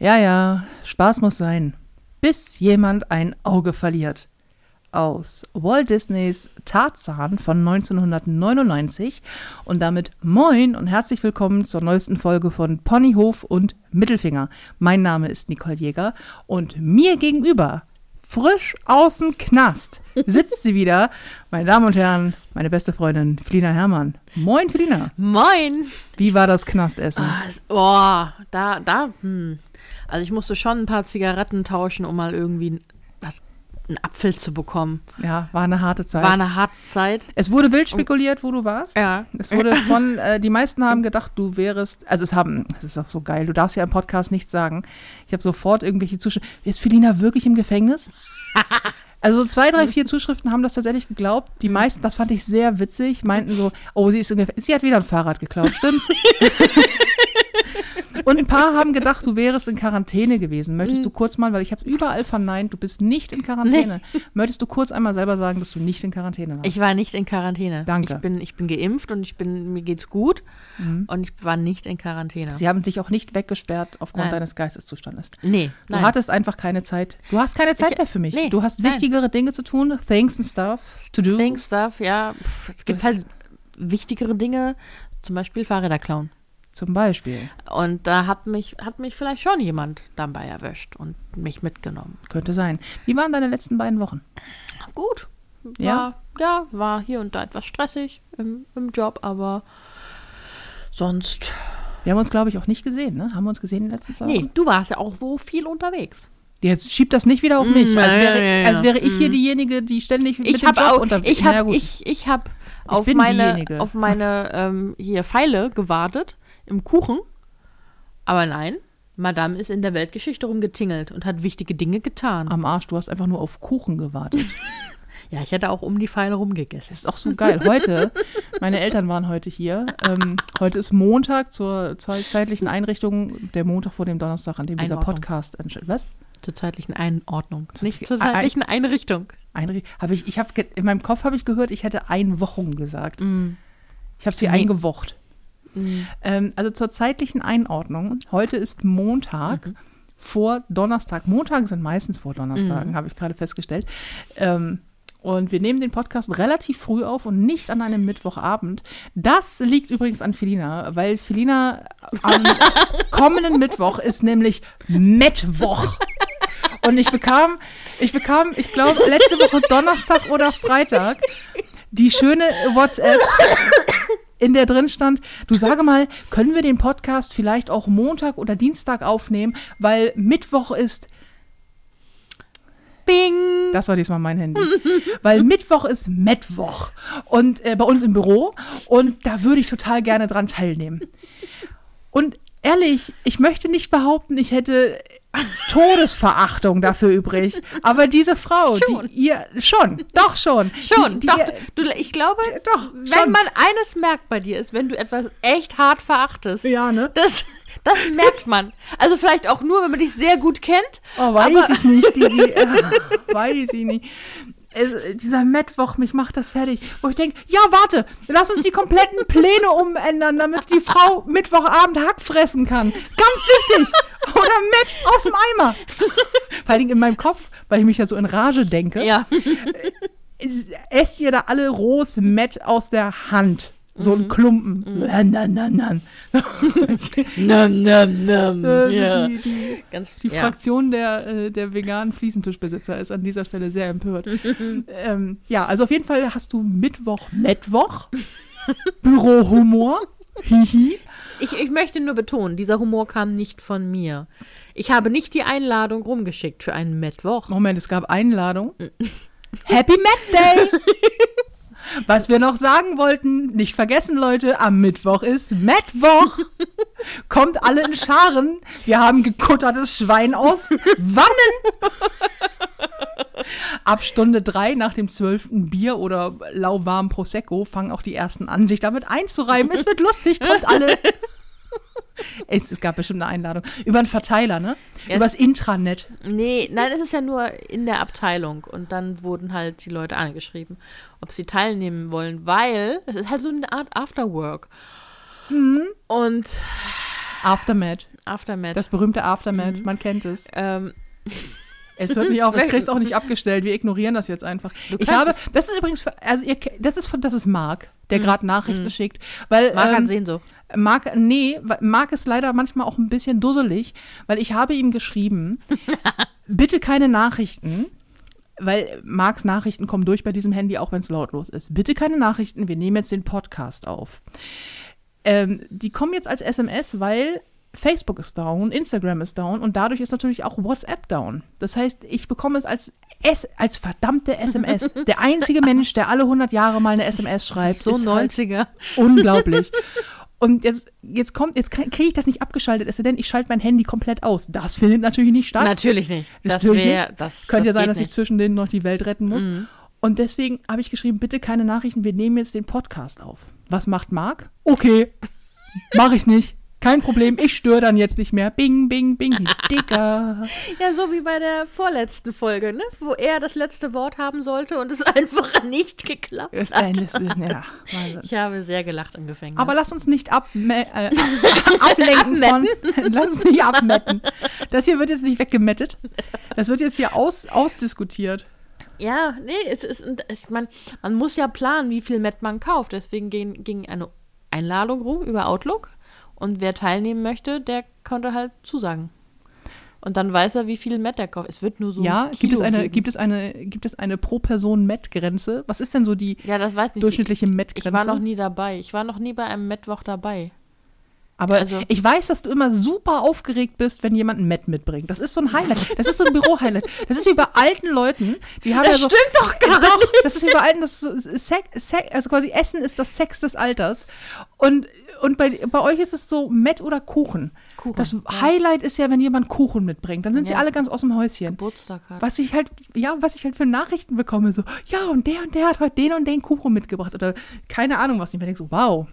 Ja, ja, Spaß muss sein, bis jemand ein Auge verliert. Aus Walt Disneys Tarzan von 1999 und damit moin und herzlich willkommen zur neuesten Folge von Ponyhof und Mittelfinger. Mein Name ist Nicole Jäger und mir gegenüber, frisch aus dem Knast, sitzt sie wieder, meine Damen und Herren, meine beste Freundin Felina Herrmann. Moin, Felina. Moin. Wie war das Knastessen? Ah, Boah, da, da, hm. Also ich musste schon ein paar Zigaretten tauschen, um mal irgendwie einen Apfel zu bekommen. Ja, war eine harte Zeit. War eine harte Zeit. es wurde wild spekuliert, wo du warst. Ja. Es wurde von, äh, die meisten haben gedacht, du wärest, also es haben, das ist auch so geil, du darfst ja im Podcast nichts sagen. Ich habe sofort irgendwelche Zuschriften. Ist Felina wirklich im Gefängnis? Also so zwei, drei, vier Zuschriften haben das tatsächlich geglaubt. Die meisten, das fand ich sehr witzig, meinten so, oh, sie ist im Gefängnis. Sie hat wieder ein Fahrrad geklaut, stimmt's? Und ein paar haben gedacht, du wärest in Quarantäne gewesen. Möchtest du kurz mal, weil ich habe überall verneint, du bist nicht in Quarantäne. Möchtest du kurz einmal selber sagen, dass du nicht in Quarantäne warst? Ich war nicht in Quarantäne. Danke. Ich bin, ich bin geimpft und ich bin, mir geht's gut. Und ich war nicht in Quarantäne. Sie haben dich auch nicht weggesperrt aufgrund Nein. deines Geisteszustandes. nee, Du nein. hattest einfach keine Zeit. Du hast keine Zeit Ich- mehr für mich. nee, du hast nein. wichtigere Dinge zu tun, things and stuff to do. Think stuff, ja. Pff, es gibt halt wichtigere Dinge, zum Beispiel Fahrräder klauen. Zum Beispiel. Und da hat mich, hat mich vielleicht schon jemand dabei erwischt und mich mitgenommen. Könnte sein. Wie waren deine letzten beiden Wochen? Gut. War, Ja? ja? war hier und da etwas stressig im, im Job, aber sonst. Wir haben uns, glaube ich, auch nicht gesehen, ne? Haben wir uns gesehen in den letzten zwei Nee, Wochen? du warst ja auch so viel unterwegs. Jetzt schiebt das nicht wieder auf mich. Mm, als, ja, wäre, als wäre ich hier mm. diejenige, die ständig mit Ich dem Job auch, unter... ich Na habe, ich, ich habe auf meine, diejenige. auf meine ähm, hier Pfeile gewartet im Kuchen. Aber nein, Madame ist in der Weltgeschichte rumgetingelt und hat wichtige Dinge getan. Am Arsch, du hast einfach nur auf Kuchen gewartet. Ja, ich hätte auch um die Pfeile rumgegessen. Das ist auch so geil. Heute, meine Eltern waren heute hier. Ähm, heute ist Montag zur, zur zeitlichen Einrichtung, der Montag vor dem Donnerstag, an dem dieser Einordnung. Podcast entsteht. Was? Zur zeitlichen Einordnung. Nicht zur zeitlichen Einrichtung. Einri habe ich, ich habe in meinem Kopf habe ich gehört, ich hätte ein Wochen gesagt. Ich habe sie Nee. eingewocht. Ähm, also zur zeitlichen Einordnung. Heute ist Montag vor Donnerstag. Montage sind meistens vor Donnerstagen, habe ich gerade festgestellt. Ähm, und wir nehmen den Podcast relativ früh auf und nicht an einem Mittwochabend. Das liegt übrigens an Felina, weil Felina am kommenden Mittwoch ist nämlich Mittwoch. Und ich bekam, ich bekam, ich glaube, letzte Woche Donnerstag oder Freitag die schöne WhatsApp, in der drin stand, du sage mal, können wir den Podcast vielleicht auch Montag oder Dienstag aufnehmen, weil Mittwoch ist, Bing! das war diesmal mein Handy, weil Mittwoch ist Mittwoch und äh, bei uns im Büro und da würde ich total gerne dran teilnehmen. Und ehrlich, ich möchte nicht behaupten, ich hätte Todesverachtung dafür übrig, aber diese Frau, Schon. die ihr schon, doch schon, Schon, die, die, doch, du, ich glaube, doch, wenn schon. man eines merkt bei dir, ist, wenn du etwas echt hart verachtest. Ja, ne? Das, das merkt man. Also vielleicht auch nur, wenn man dich sehr gut kennt. Oh, weiß ich nicht. Die, die, äh, weiß ich nicht. Es, dieser Mittwoch, mich macht das fertig. Wo ich denke, ja, warte, lass uns die kompletten Pläne umändern, damit die Frau Mittwochabend Hack fressen kann. Ganz wichtig. Oder mit aus dem Eimer. Vor allem in meinem Kopf, weil ich mich ja so in Rage denke, Ja. es- esst ihr da alle rohes Met aus der Hand. So ein Klumpen. Nan, nan, nan, nan. Nam, nam, nam. Äh, ja. die, die, Ganz, Die ja. Fraktion der, äh, der veganen Fliesentischbesitzer ist an dieser Stelle sehr empört. ähm, ja, also auf jeden Fall hast du Mittwoch, Mittwoch, Bürohumor, hihi. Ich, ich möchte nur betonen, dieser Humor kam nicht von mir. Ich habe nicht die Einladung rumgeschickt für einen Mittwoch. Moment, es gab Einladung. Happy Met Day! Was wir noch sagen wollten, nicht vergessen, Leute, am Mittwoch ist Mittwoch. Kommt alle in Scharen. Wir haben gekuttertes Schwein aus Wannen. Ab Stunde drei nach dem zwölften Bier oder lauwarm Prosecco fangen auch die ersten an, sich damit einzureiben. Es wird lustig, kommt alle. Es, es gab bestimmt eine Einladung. Über einen Verteiler, ne? Ja, Übers Intranet. Nee, nein, es ist ja nur in der Abteilung. Und dann wurden halt die Leute angeschrieben, ob sie teilnehmen wollen, weil es ist halt so eine Art Afterwork. Und Aftermath. Aftermath. Das berühmte Aftermath, man kennt es. ähm, Es hört nicht auf, ich krieg's auch nicht abgestellt. Wir ignorieren das jetzt einfach. Ich habe, das ist übrigens, für, also ihr, das ist von, das ist Marc, der gerade Nachrichten schickt, weil Marc hat ähm, Sehnsucht. Marc, nee, Marc ist leider manchmal auch ein bisschen dusselig, weil ich habe ihm geschrieben, bitte keine Nachrichten, weil Marcs Nachrichten kommen durch bei diesem Handy, auch wenn es lautlos ist. Bitte keine Nachrichten, wir nehmen jetzt den Podcast auf. Ähm, die kommen jetzt als SMS, weil Facebook ist down, Instagram ist down und dadurch ist natürlich auch WhatsApp down. Das heißt, ich bekomme es als, S als verdammte SMS. Der einzige Mensch, der alle 100 Jahre mal eine SMS schreibt, So ist halt 90er. unglaublich. Und jetzt, jetzt kommt, jetzt kriege ich das nicht abgeschaltet, es sei denn, ich schalte mein Handy komplett aus. Das findet natürlich nicht statt. Natürlich nicht. Das Natürlich wäre, nicht. das Könnte ja das sein, geht dass ich nicht. zwischendrin noch die Welt retten muss. Mhm. Und deswegen habe ich geschrieben, bitte keine Nachrichten, wir nehmen jetzt den Podcast auf. Was macht Marc? Okay, mache ich nicht. Kein Problem, ich störe dann jetzt nicht mehr. Bing, bing, bing, Dicker. Ja, so wie bei der vorletzten Folge, ne? Wo er das letzte Wort haben sollte und es einfach nicht geklappt Ist hat. ein, ist, ja. Ich habe sehr gelacht im Gefängnis. Aber lass uns nicht ab, äh, ablenken von. lass uns nicht abmetten. Das hier wird jetzt nicht weggemettet. Das wird jetzt hier aus, ausdiskutiert. ja, nee, es ist, es, man, man muss ja planen, wie viel Met man kauft. Deswegen ging, ging eine Einladung rum über Outlook. Und wer teilnehmen möchte, der konnte halt zusagen. Und dann weiß er, wie viel Met er kauft. Es wird nur so. ja, ein gibt es eine, geben. gibt es eine, gibt es eine pro Person Met-Grenze? Was ist denn so die Ja, das weiß ich nicht. durchschnittliche Ich Met-Grenze? war noch nie dabei. Ich war noch nie bei einem Mettwoch dabei. Aber also- ich weiß, dass du immer super aufgeregt bist, wenn jemand ein Met mitbringt. Das ist so ein Highlight. Das ist so ein Büro-Highlight. Das ist wie bei alten Leuten, die haben ja so. doch gar Doch, das ist wie bei alten, das ist so Sex, Sex, also quasi Essen ist das Sex des Alters. Und, und bei, bei euch ist es so Met oder Kuchen. Kuchen, Das ja. Highlight ist ja, wenn jemand Kuchen mitbringt. Dann sind sie Ja. alle ganz aus dem Häuschen. Geburtstag hat. Was ich halt, ja, was ich halt für Nachrichten bekomme, so, ja, und der und der hat heute den und den Kuchen mitgebracht. Oder keine Ahnung was. Ich mir denke so, wow.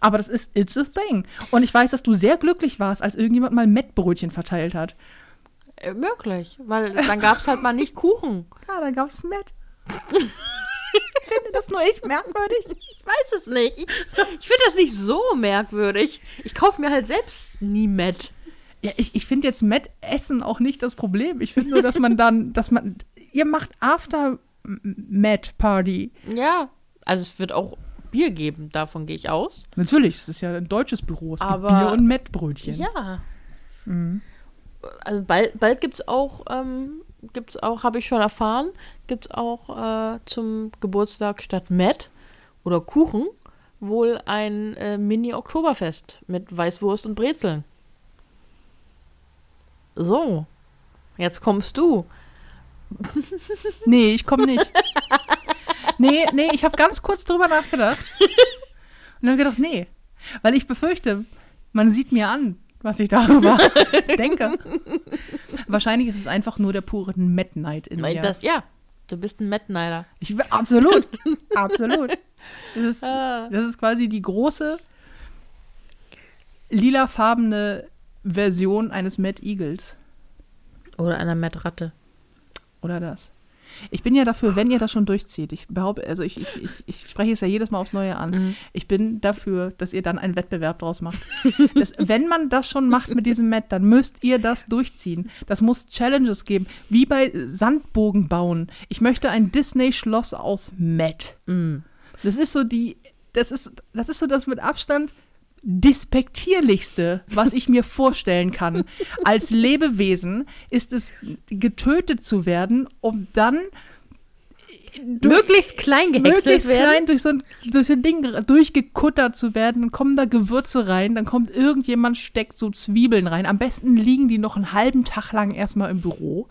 Aber das ist, it's a thing. Und ich weiß, dass du sehr glücklich warst, als irgendjemand mal Mettbrötchen verteilt hat. Äh, möglich, weil dann gab es halt mal nicht Kuchen. Ja, da gab es Met. Finde das nur ich merkwürdig. Ich weiß es nicht. Ich, ich finde das nicht so merkwürdig. Ich kaufe mir halt selbst nie Met. Ja, ich, ich finde jetzt Met-Essen auch nicht das Problem. Ich finde nur, dass man dann, dass man, ihr macht After-Met-Party. Ja, also es wird auch Bier geben, davon gehe ich aus. Natürlich, es ist ja ein deutsches Büro. Es Aber- gibt Bier und Mettbrötchen. Ja. Also bald, bald gibt es auch, ähm, gibt's auch, habe ich schon erfahren, gibt es auch äh, zum Geburtstag statt Met oder Kuchen wohl ein äh, Mini-Oktoberfest mit Weißwurst und Brezeln. So, jetzt kommst du. Nee, ich komme nicht. nee, nee, ich habe ganz kurz drüber nachgedacht. Und habe gedacht, nee. Weil ich befürchte, man sieht mir an, was ich darüber denke. Wahrscheinlich ist es einfach nur der pure Met-Night in Weil mir. Das, ja, du bist ein Met-Neider. Ich, absolut, absolut. Das ist, Ah. das ist quasi die große lilafarbene Version eines Mad Eagles. Oder einer Met-Ratte. Oder das. Ich bin ja dafür, wenn ihr das schon durchzieht. Ich behaupte, also ich, ich, ich, spreche es ja jedes Mal aufs Neue an. Mhm. Ich bin dafür, dass ihr dann einen Wettbewerb draus macht. Das, wenn man das schon macht mit diesem Met, dann müsst ihr das durchziehen. Das muss Challenges geben, wie bei Sandbogen bauen. Ich möchte ein Disney-Schloss aus Met. Mhm. Das ist so die, das ist, das ist so das mit Abstand despektierlichste, was ich mir vorstellen kann. Als Lebewesen ist es getötet zu werden, um dann durch- Möglichst klein gehäckselt möglichst werden. klein durch so, ein, durch so ein Ding durchgekuttert zu werden. Dann kommen da Gewürze rein, dann kommt irgendjemand, steckt so Zwiebeln rein. Am besten liegen die noch einen halben Tag lang erstmal im Büro,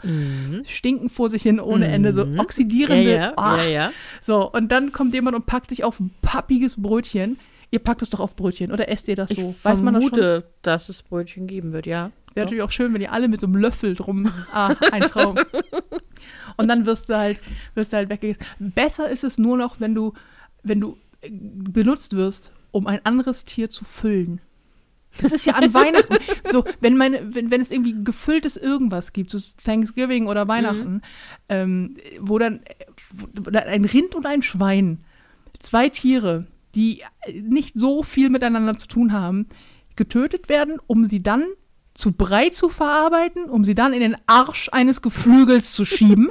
stinken vor sich hin ohne Ende, so Mhm. Ja, oxidierende. ja, Ah. ja, ja. So, und dann kommt jemand und packt sich auf ein pappiges Brötchen. Ihr packt es doch auf Brötchen oder esst ihr das Ich so? Weiß man das schon? vermute, dass es Brötchen geben wird, ja. Wäre natürlich auch schön, wenn ihr alle mit so einem Löffel drum. Ah, ein Traum. Und dann wirst du halt, wirst du halt weggegessen. Besser ist es nur noch, wenn du, wenn du äh, benutzt wirst, um ein anderes Tier zu füllen. Das ist ja an Weihnachten. So, wenn meine, wenn, wenn es irgendwie gefülltes irgendwas gibt, so Thanksgiving oder Weihnachten, ähm, wo dann wo dann ein Rind und ein Schwein, zwei Tiere, die äh, nicht so viel miteinander zu tun haben, getötet werden, um sie dann zu Brei zu verarbeiten, um sie dann in den Arsch eines Geflügels zu schieben.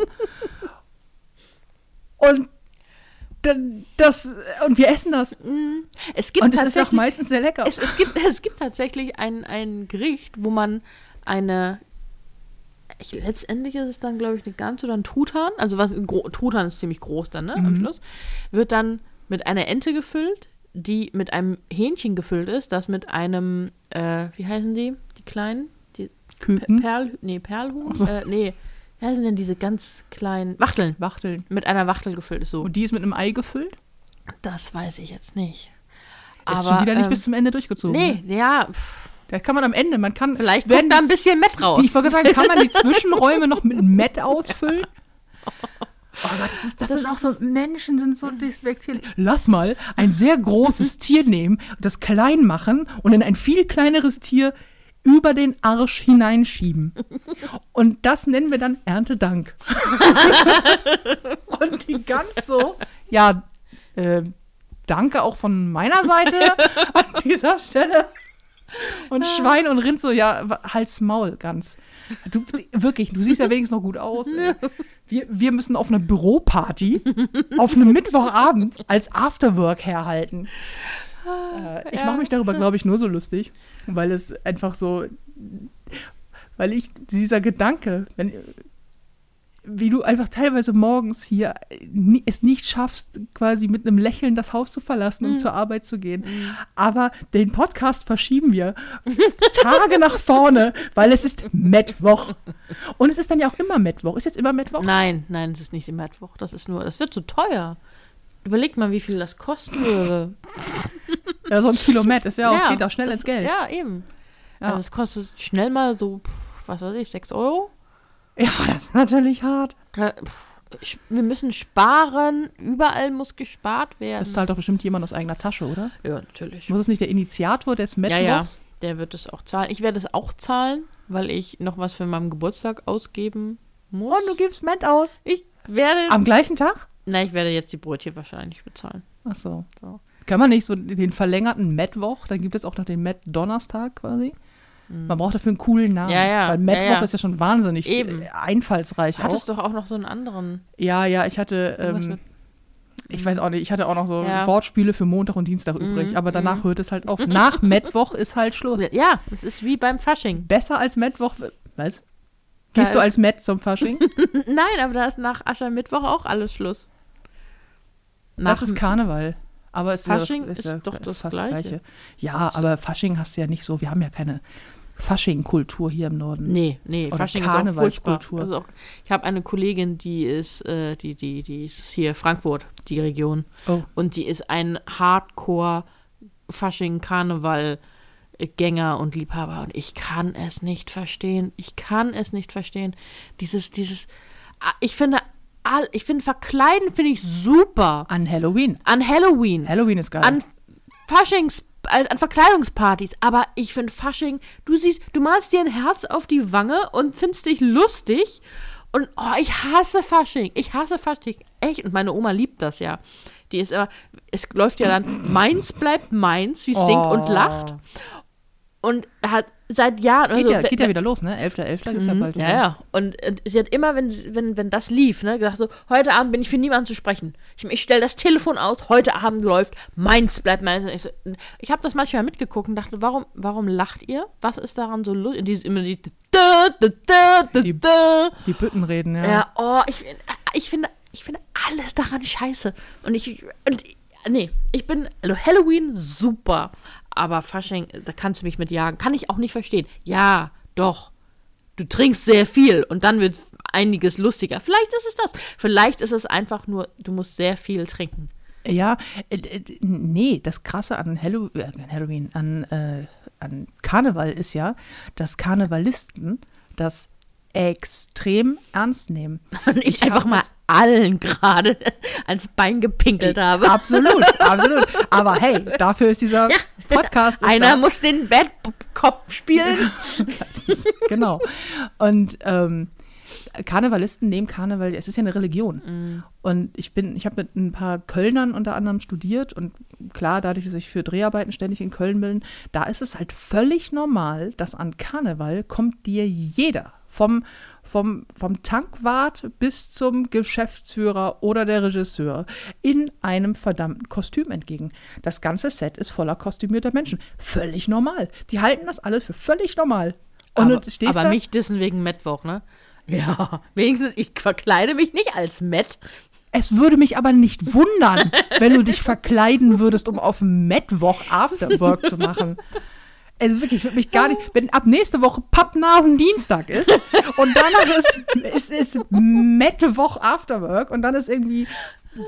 und das und wir essen das. Es gibt Und es ist auch meistens sehr lecker. es, es, gibt, es gibt tatsächlich ein, ein Gericht, wo man eine. Ich, letztendlich ist es dann, glaube ich, eine Gans oder ein Truthahn. Also was Truthahn ist ziemlich groß dann, ne? Am Schluss. Wird dann mit einer Ente gefüllt, die mit einem Hähnchen gefüllt ist, das mit einem, äh, wie heißen die? Die kleinen? Die Küken, Perl, nee, Perlhuhn? So. Äh, nee. Wie heißen denn diese ganz kleinen Wachteln? Wachteln. Mit einer Wachtel gefüllt ist so. Und die ist mit einem Ei gefüllt? Das weiß ich jetzt nicht. ist schon wieder nicht ähm, bis zum Ende durchgezogen. Nee, ne? ja, pff, Da kann man am Ende, man kann. vielleicht werden da ein bisschen Met raus. Die, ich wollte sagen, kann man die Zwischenräume noch mit Met ausfüllen? Oh Gott, das, ist, das, sind auch so, Menschen sind so despektierlich. Lass mal ein sehr großes Tier nehmen, das klein machen und in ein viel kleineres Tier über den Arsch hineinschieben. Und das nennen wir dann Erntedank. und die ganz so, ja, äh, danke auch von meiner Seite an dieser Stelle. Und Schwein und Rind so, ja, halt's Maul, ganz. Du, wirklich, du siehst ja wenigstens noch gut aus. Ey. Wir, wir müssen auf einer Büroparty auf einem Mittwochabend als Afterwork herhalten. Äh, ich mache mich darüber, glaube ich, nur so lustig, weil es einfach so, weil ich, dieser Gedanke, wenn, wie du einfach teilweise morgens hier ni- es nicht schaffst, quasi mit einem Lächeln das Haus zu verlassen, um zur Arbeit zu gehen. Aber den Podcast verschieben wir Tage nach vorne, weil es ist Mittwoch. Und es ist dann ja auch immer Mittwoch. Ist jetzt immer Mittwoch? Nein, nein, es ist nicht im Mittwoch. Das ist nur, das wird zu teuer. Überleg mal, wie viel das kosten würde. Ja, so ein Kilometer ist ja, auch, es geht auch schnell das- ins Geld. Ja, eben. Ja. Also es kostet schnell mal so, was weiß ich, 6 Euro. Ja, das ist natürlich hart. Wir müssen sparen, überall muss gespart werden. Das zahlt doch bestimmt jemand aus eigener Tasche, oder? ja, natürlich. Muss es nicht der Initiator des Ja, Mittwochs? ja, der wird es auch zahlen. Ich werde es auch zahlen, weil ich noch was für meinen Geburtstag ausgeben muss. Und du gibst Met aus. ich werde, Am gleichen Tag? na, ich werde jetzt die Brötchen wahrscheinlich bezahlen. Ach so. So. Kann man nicht so den verlängerten Mittwoch, dann gibt es auch noch den Met-Donnerstag quasi. Man braucht dafür einen coolen Namen. Mhm. Ja, ja, Weil ja, Mittwoch ja. ist ja schon wahnsinnig Eben. einfallsreich Hattest auch. doch auch noch so einen anderen. Ja, ja, ich hatte, ähm, ich weiß auch nicht, ich hatte auch noch so Ja. Wortspiele für Montag und Dienstag übrig, Mhm, aber danach hört es halt auf. Nach Mittwoch ist halt Schluss. Ja, es ist wie beim Fasching. Besser als Mittwoch, was? Gehst du als Met zum Fasching? Nein, aber da ist nach Aschermittwoch auch alles Schluss. das ist Karneval. Aber es Fasching ist, ist ja doch das fast Gleiche. Ja, aber Fasching hast du ja nicht so. Wir haben ja keine Fasching-Kultur hier im Norden. Nee, nee, Oder Fasching ist auch furchtbar. Also auch, ich habe eine Kollegin, die ist, äh, die, die, die ist hier Frankfurt, die Region. Oh. Und die ist ein Hardcore-Fasching-Karneval-Gänger und Liebhaber. Und ich kann es nicht verstehen. Ich kann es nicht verstehen. Dieses, dieses, ah, ich finde, all, ich finde, Verkleiden finde ich super. An Halloween. An Halloween. Halloween ist geil. an Faschings, äh, an Verkleidungspartys. Aber ich finde Fasching, du siehst, du malst dir ein Herz auf die Wange und findest dich lustig. Und oh, ich hasse Fasching. Ich hasse Fasching. Echt. Und meine Oma liebt das ja. Die ist immer, es läuft ja dann, meins bleibt meins, wie es singt und Oh. lacht. Und hat seit Jahren. geht, also, ja, geht ja wieder los, ne? 11.11. ist ja bald ja, wieder. ja. Und, und sie hat immer, wenn, wenn, wenn das lief, ne, gesagt so, heute Abend bin ich für niemanden zu sprechen. Ich, ich stelle das Telefon aus, heute Abend läuft, meins bleibt meins. Und Ich, so, ich habe das manchmal mitgeguckt und dachte, warum, warum lacht ihr? Was ist daran so lustig? Dieses immer die, da, da, da, Die-. Die Büttenreden, ja. Ja, oh, ich, ich finde, ich finde alles daran scheiße. Und ich, und, nee, ich bin, also Halloween super, aber Fasching, da kannst du mich mit jagen. Kann ich auch nicht verstehen. Ja, doch. Du trinkst sehr viel und dann wird einiges lustiger. Vielleicht ist es das. Vielleicht ist es einfach nur, du musst sehr viel trinken. Ja, äh, nee, das Krasse an Hallow äh, an Halloween, an, äh, an Karneval ist ja, dass Karnevalisten das extrem ernst nehmen. Und ich, Ich einfach mal allen gerade ans Bein gepinkelt habe. Absolut, absolut. Aber hey, dafür ist dieser Podcast. Ist Einer da. muss den Bad Cop spielen. genau. Und ähm, Karnevalisten nehmen Karneval, es ist ja eine Religion. Mm. Und ich bin, ich habe mit ein paar Kölnern unter anderem studiert und klar, dadurch, dass ich für Dreharbeiten ständig in Köln bin, da ist es halt völlig normal, dass an Karneval kommt dir jeder vom vom, vom Tankwart bis zum Geschäftsführer oder der Regisseur in einem verdammten Kostüm entgegen. Das ganze Set ist voller kostümierter Menschen. Völlig normal. Die halten das alles für völlig normal. Und aber du aber mich dissen wegen Mittwoch, ne? Ja, wenigstens ich verkleide mich nicht als Matt. Es würde mich aber nicht wundern, wenn du dich verkleiden würdest, um auf Mittwoch Afterwork zu machen. Also wirklich, ich würde mich gar nicht, wenn ab nächste Woche Pappnasen Dienstag ist und danach ist, ist, ist Mittwoch Afterwork und dann ist irgendwie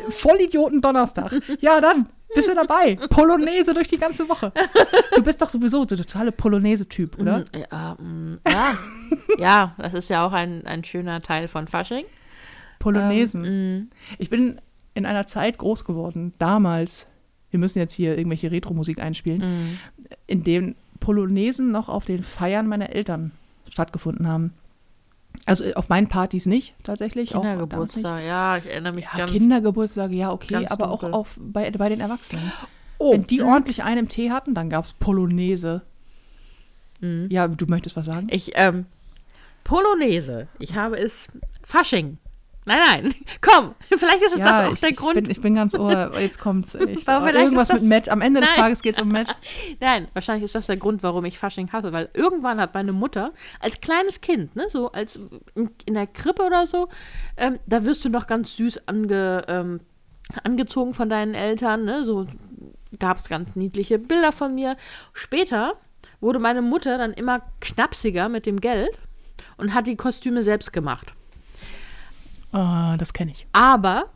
Vollidioten Donnerstag. Ja, dann bist du dabei. Polonaise durch die ganze Woche. Du bist doch sowieso der totale Polonaise-Typ, oder? Mm, Ja, mm, ja. ja, das ist ja auch ein, ein schöner Teil von Fasching. Polonesen. Mm, Ich bin in einer Zeit groß geworden, damals, wir müssen jetzt hier irgendwelche Retro-Musik einspielen, mm. in dem Polonesen noch auf den Feiern meiner Eltern stattgefunden haben. Also äh, auf meinen Partys nicht, tatsächlich. Kindergeburtstag, ja, ich erinnere mich nicht. Ja, ganz. Kindergeburtstage, ja, okay, aber dunkel. auch auf, bei, bei den Erwachsenen. Oh, Wenn die ordentlich einen im Tee hatten, dann gab es Polonaise. Mhm. Ja, du möchtest was sagen? Ich, ähm, Polonaise. Ich habe es Fasching. Nein, nein. Komm, vielleicht ist es das auch ich, der ich Grund. Bin, ich bin ganz ohr, jetzt kommt's. Aber vielleicht Irgendwas das- mit Matt. Am Ende des Nein. Tages geht es um Matt. Nein, wahrscheinlich ist das der Grund, warum ich Fasching hasse, weil irgendwann hat meine Mutter als kleines Kind, ne, so als in, in der Krippe oder so, ähm, da wirst du noch ganz süß ange, ähm, angezogen von deinen Eltern, ne, so gab es ganz niedliche Bilder von mir. Später wurde meine Mutter dann immer knapsiger mit dem Geld und hat die Kostüme selbst gemacht. Ah, das kenne ich. Aber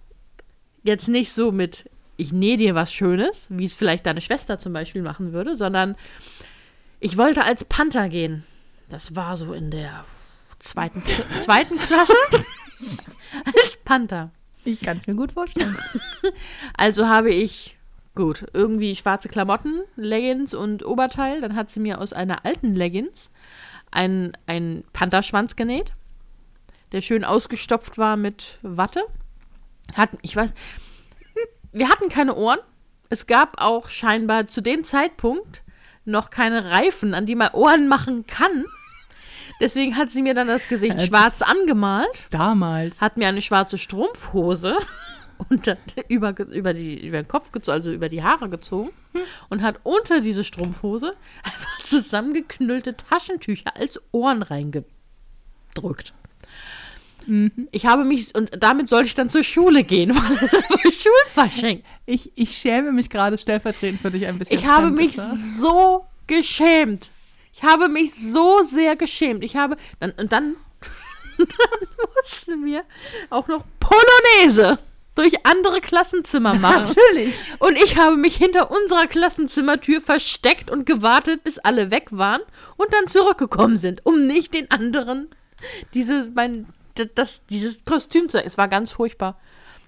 jetzt nicht so mit, ich nähe dir was Schönes, wie es vielleicht deine Schwester zum Beispiel machen würde, sondern ich wollte als Panther gehen. Das war so in der zweiten, zweiten Klasse. als Panther. Ich kann es mir gut vorstellen. Also habe ich, gut, irgendwie schwarze Klamotten, Leggings und Oberteil. Dann hat sie mir aus einer alten Leggings einen, einen Pantherschwanz genäht, der schön ausgestopft war mit Watte. Hatten, ich weiß, wir hatten keine Ohren. Es gab auch scheinbar zu dem Zeitpunkt noch keine Reifen, an die man Ohren machen kann. Deswegen hat sie mir dann das Gesicht Das- schwarz angemalt Damals. hat mir eine schwarze Strumpfhose unter, über, über, die, über den Kopf gezogen, also über die Haare gezogen und hat unter diese Strumpfhose einfach zusammengeknüllte Taschentücher als Ohren reingedrückt. Ich habe mich, und damit sollte ich dann zur Schule gehen, weil es war Schulfasching. Ich, ich schäme mich gerade stellvertretend für dich ein bisschen. Ich habe mich ist, ne? so geschämt. Ich habe mich so sehr geschämt. Ich habe, dann, und dann, dann mussten wir auch noch Polonaise durch andere Klassenzimmer machen. Natürlich. Und ich habe mich hinter unserer Klassenzimmertür versteckt und gewartet, bis alle weg waren und dann zurückgekommen sind, um nicht den anderen diese, mein, d- das, dieses Kostüm zu. Es war ganz furchtbar.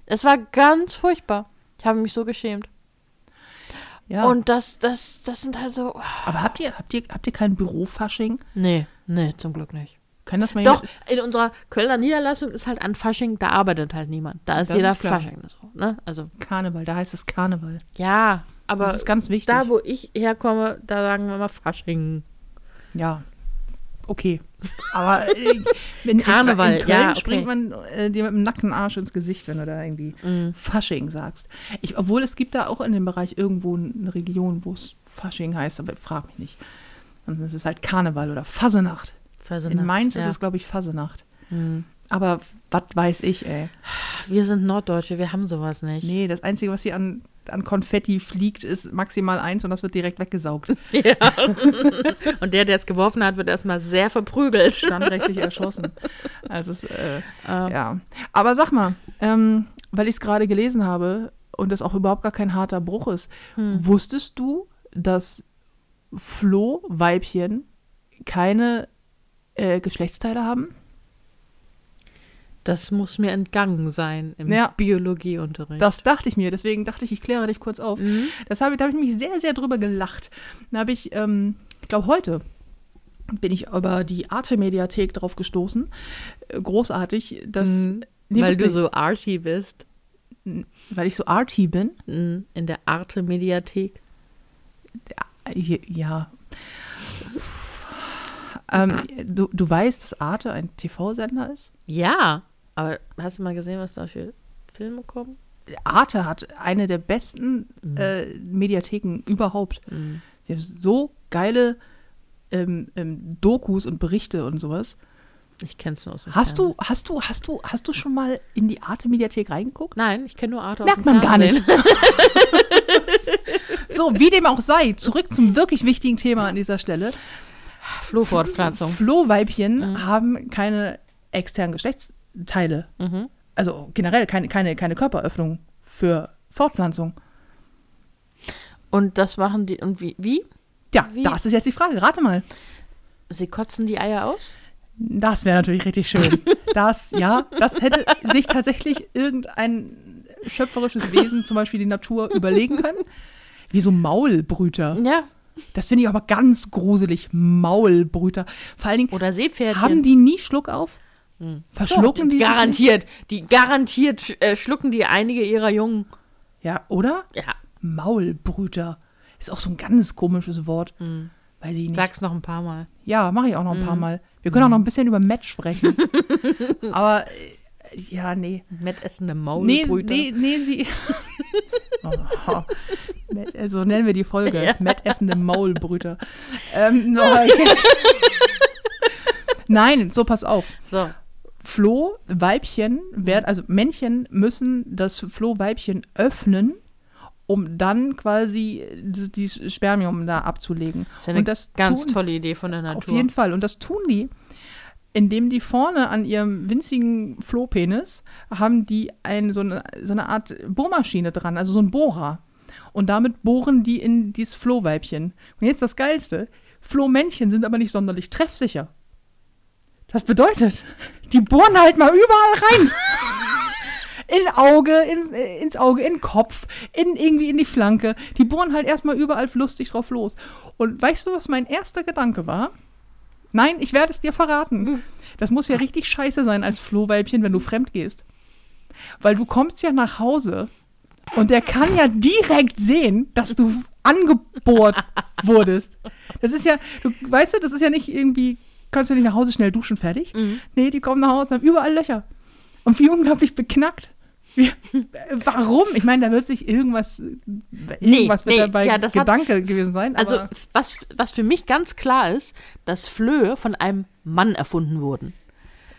Es war ganz furchtbar. Ich habe mich so geschämt. Ja. Und das, das, das sind halt so. aber habt ihr, habt ihr, habt ihr kein Bürofasching? Nee, nee, zum Glück nicht. Kann das mal Doch, in unserer Kölner Niederlassung ist halt an Fasching, da arbeitet halt niemand. Da ist Das jeder ist. Fasching. So, ne? Also, Karneval, da heißt es Karneval. ja, aber Das ist ganz wichtig. da, wo ich herkomme, da sagen wir mal Fasching. Ja, okay. Aber äh, wenn Karneval, in Köln ja, okay. springt man äh, dir mit dem nackten Arsch ins Gesicht, wenn du da irgendwie Mhm. Fasching sagst. Ich, obwohl es gibt da auch in dem Bereich irgendwo eine Region, wo es Fasching heißt, aber frag mich nicht. Und es ist halt Karneval oder Fasenacht. In Mainz ist es, glaube ich, Fasenacht. Mhm. Aber was weiß ich, ey. Wir sind Norddeutsche, wir haben sowas nicht. Nee, das Einzige, was hier an, an Konfetti fliegt, ist maximal eins und das wird direkt weggesaugt. Ja. Und der, der es geworfen hat, wird erstmal sehr verprügelt. Standrechtlich erschossen. Also es, äh, Ähm, ja. Aber sag mal, ähm, weil ich es gerade gelesen habe und das auch überhaupt gar kein harter Bruch ist, Hm. wusstest du, dass Flohweibchen keine äh, Geschlechtsteile haben? Das muss mir entgangen sein im Ja. Biologieunterricht. Das dachte ich mir, deswegen dachte ich, ich kläre dich kurz auf. Mhm. Das habe, da habe ich mich sehr, sehr drüber gelacht. Da habe ich, ähm, ich glaube heute, bin ich über die Arte-Mediathek drauf gestoßen. Äh, Großartig, dass. Mhm. nee, Weil du wirklich, so arty bist. weil ich so arty bin. Mhm. In der Arte-Mediathek. Äh, Ja. Ähm, du, du weißt, dass Arte ein TV-Sender ist? Ja, aber hast du mal gesehen, was da für Filme kommen? Arte hat eine der besten äh, Mediatheken überhaupt. Mhm. Die haben so geile ähm, ähm, Dokus und Berichte und sowas. Ich kenn's nur aus dem Hast Fernsehen. du, hast du, hast du, hast du schon mal in die Arte-Mediathek reingeguckt? Nein, ich kenne nur Arte Merkt aus dem man gar Fernsehen. So, wie dem auch sei, zurück zum wirklich wichtigen Thema an dieser Stelle. Flohfortpflanzung. Flohweibchen haben keine externen Geschlechtsteile. Mhm. Also generell keine, keine, keine Körperöffnung für Fortpflanzung. Und das machen die, und wie? wie? Ja, Wie? das ist jetzt die Frage. Rate mal. Sie kotzen die Eier aus? Das wäre natürlich richtig schön. Das, ja, das hätte sich tatsächlich irgendein schöpferisches Wesen, zum Beispiel die Natur, überlegen können. Wie so Maulbrüter. Ja. Das finde ich aber ganz gruselig. Maulbrüter. Vor allen Dingen, Oder Seepferdchen. haben die nie Schluck auf? Verschlucken Doch, die? Garantiert. Die garantiert äh, schlucken die einige ihrer Jungen. Ja, oder? Ja. Maulbrüter. Ist auch so ein ganz komisches Wort. Weiß ich nicht. Sag's noch ein paar Mal. Ja, mache ich auch noch ein paar Mal. Wir können auch noch ein bisschen über Matt sprechen. aber, äh, ja, nee. Mettessende Nee, Maulbrüter. nee, nee, sie. oh, Matt, äh, so nennen wir die Folge. Ja. Matt essende Maulbrüter. Ähm, no. Nein, so pass auf. So. Flohweibchen werden, also Männchen müssen das Flohweibchen öffnen, um dann quasi das, Spermium da abzulegen. Das ist eine Und das ganz tun, tolle Idee von der Natur. Auf jeden Fall. Und das tun die, indem die vorne an ihrem winzigen Flohpenis haben die ein, so, eine, so eine Art Bohrmaschine dran, also so ein Bohrer. Und damit bohren die in dieses Flohweibchen. Und jetzt das Geilste: Flohmännchen sind aber nicht sonderlich treffsicher. Das bedeutet, die bohren halt mal überall rein. In Auge, ins, äh, ins Auge, in Kopf, in irgendwie in die Flanke. Die bohren halt erstmal überall lustig drauf los. Und weißt du, was mein erster Gedanke war? Nein, ich werde es dir verraten. Das muss ja richtig scheiße sein als Flohweibchen, wenn du fremd gehst. Weil du kommst ja nach Hause und der kann ja direkt sehen, dass du angebohrt wurdest. Das ist ja, du weißt du, das ist ja nicht irgendwie, kannst ja nicht nach Hause schnell duschen, fertig. Nee, die kommen nach Hause und haben überall Löcher. Und wie unglaublich beknackt. Wie, warum? Ich meine, da wird sich irgendwas, irgendwas nee, wird dabei ja, das hat- Gedanke gewesen sein. Also, was, was für mich ganz klar ist, dass Flöhe von einem Mann erfunden wurden.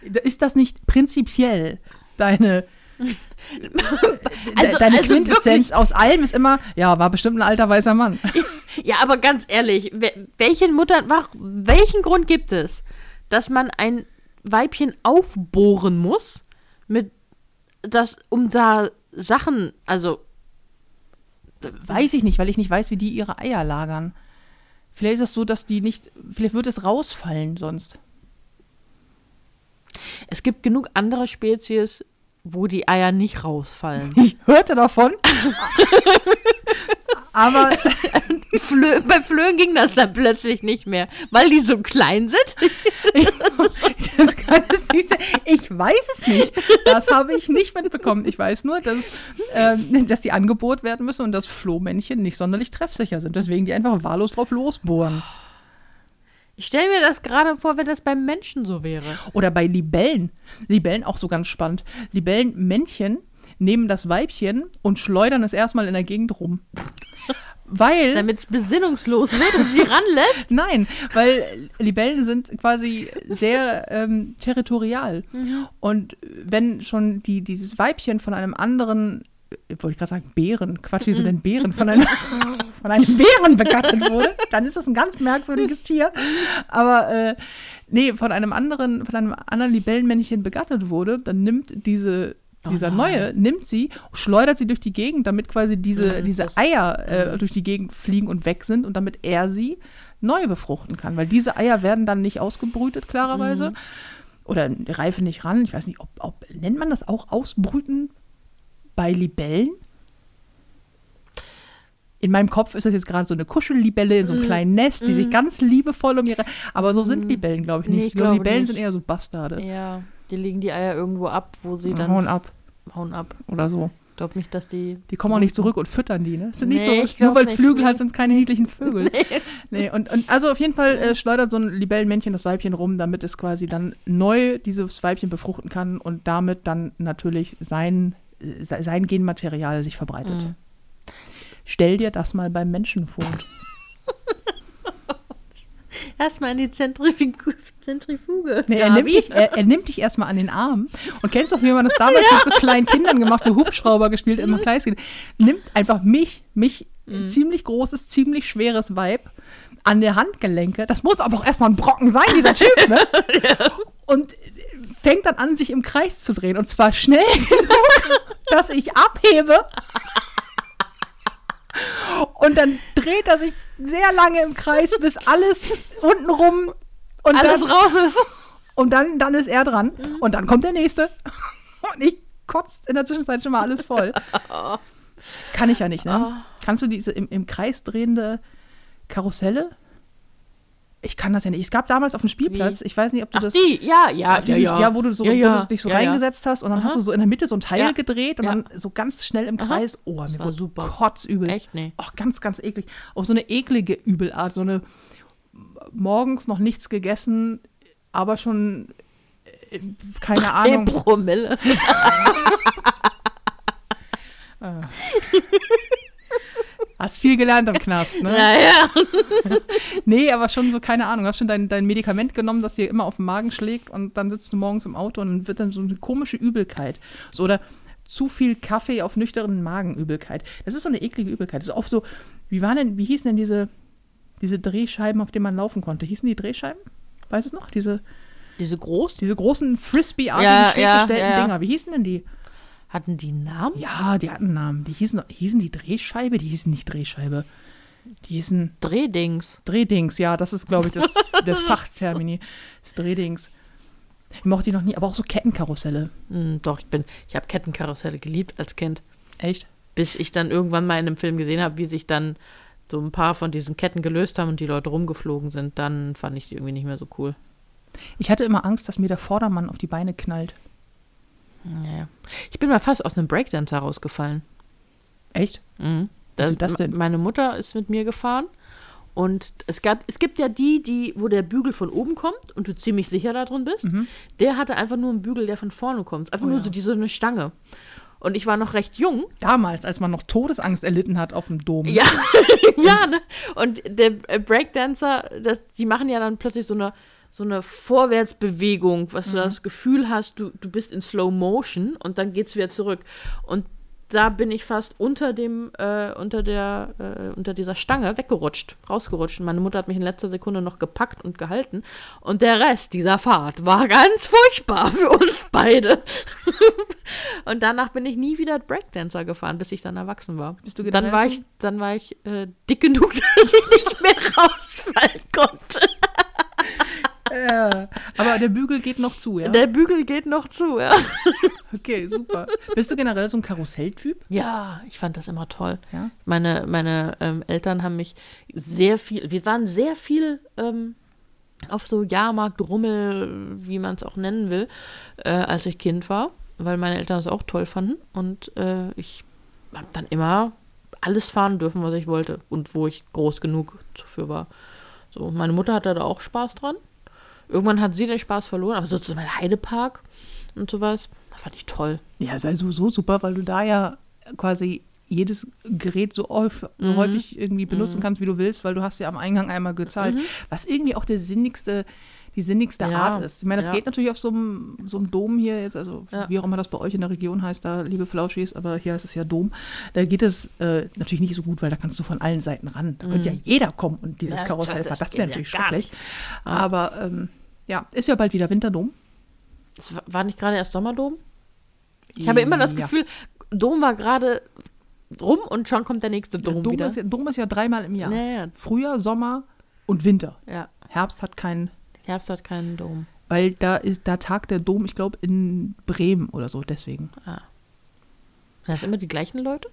ist das nicht prinzipiell deine, Also- deine also Quintessenz aus allem ist immer, ja, war bestimmt ein alter weißer Mann. Ja, aber ganz ehrlich, we- welchen Mutter, welchen Grund gibt es, dass man ein Weibchen aufbohren muss, mit das, um da Sachen, also Weiß ich nicht, weil ich nicht weiß, wie die ihre Eier lagern. Vielleicht ist es so, dass die nicht, vielleicht wird es rausfallen sonst. es gibt genug andere Spezies, wo die Eier nicht rausfallen. Ich hörte davon. aber Flö bei Flöhen ging das dann plötzlich nicht mehr, weil die so klein sind. das kann es nicht sein. Ich weiß es nicht. Das habe ich nicht mitbekommen. Ich weiß nur, dass, ähm, dass die angebohrt werden müssen und dass Flohmännchen nicht sonderlich treffsicher sind. Deswegen die einfach wahllos drauf losbohren. Ich stelle mir das gerade vor, wenn das beim Menschen so wäre. Oder bei Libellen. Libellen auch so ganz spannend. Libellenmännchen nehmen das Weibchen und schleudern es erstmal in der Gegend rum. Weil. Damit es besinnungslos wird und sie ranlässt. Nein, weil Libellen sind quasi sehr ähm, territorial. Und wenn schon die, dieses Weibchen von einem anderen, wollte ich gerade sagen, Bären, Quatsch, wie sind denn Bären, von einem, von einem Bären begattet wurde, dann ist das ein ganz merkwürdiges Tier. Aber äh, nee, von einem anderen, von einem anderen Libellenmännchen begattet wurde, dann nimmt diese dieser neue nimmt sie, schleudert sie durch die Gegend, damit quasi diese, Mhm, diese Eier äh, durch die Gegend fliegen und weg sind und damit er sie neu befruchten kann. Weil diese Eier werden dann nicht ausgebrütet, klarerweise. Oder reifen nicht ran. Ich weiß nicht, ob, ob nennt man das auch Ausbrüten bei Libellen? in meinem Kopf ist das jetzt gerade so eine Kuschellibelle in so einem kleinen Nest, die sich ganz liebevoll um ihre. Aber so sind Libellen, glaube ich, nicht. Nee, ich glaube, Libellen nicht. sind eher so Bastarde. Ja, die legen die Eier irgendwo ab, wo sie Ja, dann hauen ab hauen ab. oder so. Ich glaube nicht, dass die. Die kommen auch nicht zurück und füttern die, ne? Sind nicht Nee, so, ich glaub nur weil es nicht, Flügel nee. hat, sind es keine niedlichen Vögel. Nee. und, und also auf jeden Fall äh, schleudert so ein Libellenmännchen das Weibchen rum, damit es quasi dann neu dieses Weibchen befruchten kann und damit dann natürlich sein, se- sein Genmaterial sich verbreitet. Mhm. Stell dir das mal beim Menschen vor. Erstmal in die Zentrifuge. Zentrifuge. Nee, er, nimmt dich, er, er nimmt dich erstmal an den Arm. Und kennst du das, wie man das damals mit so kleinen Kindern gemacht, so Hubschrauber gespielt, immer kleines Kind. Nimmt einfach mich, mich, Mhm. ziemlich großes, ziemlich schweres Weib, an der Handgelenke. Das muss aber auch erstmal ein Brocken sein, dieser Typ, ne? Und fängt dann an, sich im Kreis zu drehen. Und zwar schnell genug, dass ich abhebe. Und dann dreht er sich sehr lange im Kreis, bis alles untenrum und Alles dann, raus ist. und dann, dann ist er dran. Mhm. Und dann kommt der nächste. Und ich kotzt in der Zwischenzeit schon mal alles voll. Kann ich ja nicht, ne? Ah. Kannst du diese im, im Kreis drehende Karusselle? Ich kann das ja nicht. Es gab damals auf dem Spielplatz, Wie? ich weiß nicht, ob du Ach, das. die, ja, ja, auf diesen, ja, wo du so, ja, wo ja. du dich so ja, ja. reingesetzt hast und dann hast Aha. du so in der Mitte so ein Teil Ja. gedreht und Ja. dann so ganz schnell im Aha. Kreis. Oh, mir war super. kotzübel. Echt? Nee. Auch ganz, ganz eklig. Auch so eine eklige Übelart. So eine morgens noch nichts gegessen, aber schon äh, keine Hey, Ahnung. Promille. Hast viel gelernt am Knast, ne? Naja. Nee, aber schon so, keine Ahnung. Hast schon dein, dein Medikament genommen, das dir immer auf den Magen schlägt und dann sitzt du morgens im Auto und dann wird dann so eine komische Übelkeit. So, oder zu viel Kaffee auf nüchternen Magen Übelkeit. Das ist so eine eklige Übelkeit. Das ist oft so, wie waren denn, wie hießen denn diese, diese Drehscheiben, auf denen man laufen konnte? Hießen die Drehscheiben? Weißt du es noch? Diese, Diese groß? diese großen Frisbee-artigen, Ja, ja, ja. Dinger. Wie hießen denn die? Hatten die einen Namen? Ja, die hatten Namen. Die hießen, hießen die Drehscheibe? Die hießen nicht Drehscheibe. Die hießen Drehdings. Drehdings, ja, das ist, glaube ich, das, der Fachtermini. Das Drehdings. Ich mochte die noch nie, aber auch so Kettenkarusselle. Hm, doch, ich bin, ich habe Kettenkarusselle geliebt als Kind. Echt? Bis ich dann irgendwann mal in einem Film gesehen habe, wie sich dann so ein paar von diesen Ketten gelöst haben und die Leute rumgeflogen sind, dann fand ich die irgendwie nicht mehr so cool. Ich hatte immer Angst, dass mir der Vordermann auf die Beine knallt. Naja. Ich bin mal fast aus einem Breakdance herausgefallen. Echt? Mhm. Was ist das denn? Meine Mutter ist mit mir gefahren und es gab, es gibt ja die, die, wo der Bügel von oben kommt und du ziemlich sicher da drin bist. Der hatte einfach nur einen Bügel, der von vorne kommt. Einfach Mhm. Oh nur ja. so die so eine Stange. Und ich war noch recht jung. Damals, als man noch Todesangst erlitten hat auf dem Dom. Ja, ja, ne? Und der äh, Breakdancer, das, die machen ja dann plötzlich so eine, so eine Vorwärtsbewegung, was du das Gefühl hast, du, du bist in Slow Motion und dann geht's wieder zurück. Und da bin ich fast unter dem, äh, unter der, äh, unter dieser Stange weggerutscht, rausgerutscht. Und meine Mutter hat mich in letzter Sekunde noch gepackt und gehalten. Und der Rest dieser Fahrt war ganz furchtbar für uns beide. und danach bin ich nie wieder Breakdancer gefahren, bis ich dann erwachsen war. Bist du dann war ich, dann war ich äh, dick genug, dass ich nicht mehr rausfallen konnte. Äh, aber der Bügel geht noch zu, ja? Der Bügel geht noch zu, ja. Okay, super. Bist du generell so ein Karusselltyp? Ja, ich fand das immer toll. Ja. Meine, meine ähm, Eltern haben mich sehr viel, wir waren sehr viel ähm, auf so Jahrmarkt, Rummel, wie man es auch nennen will, äh, als ich Kind war, weil meine Eltern das auch toll fanden. Und äh, ich habe dann immer alles fahren dürfen, was ich wollte und wo ich groß genug dafür war. So, meine Mutter hatte da auch Spaß dran. Irgendwann hat sie den Spaß verloren, aber so zum Beispiel Heidepark und sowas, das fand ich toll. Ja, sei sowieso super, weil du da ja quasi jedes Gerät so, häufig, Mhm. so häufig irgendwie benutzen kannst, wie du willst, weil du hast ja am Eingang einmal gezahlt. Was irgendwie auch der sinnigste, die sinnigste Mhm. Ja, Art ist. Ich meine, das ja. geht natürlich auf so einem, so einem Dom hier jetzt, also Ja. wie auch immer das bei euch in der Region heißt, da liebe Flauschis, aber hier heißt es ja Dom. Da geht es äh, natürlich nicht so gut, weil da kannst du von allen Seiten ran. Da könnte ja jeder kommen und dieses Mhm. Karussell das- fahren. das Das wäre natürlich schrecklich. Aber ähm, ja, ist ja bald wieder Winterdom. Es war- nicht gerade erst Sommerdom? Ich habe immer das Ja. Gefühl, Dom war gerade rum und schon kommt der nächste Dom, Dom, wieder. ist ja, Dom ist ja dreimal im Jahr. Ja, ja. Frühjahr, Sommer und Winter. ja, Herbst hat keinen, Herbst hat keinen Dom. weil da ist, da tagt der Dom, ich glaube, in Bremen oder so, deswegen. Sind das immer die gleichen Leute?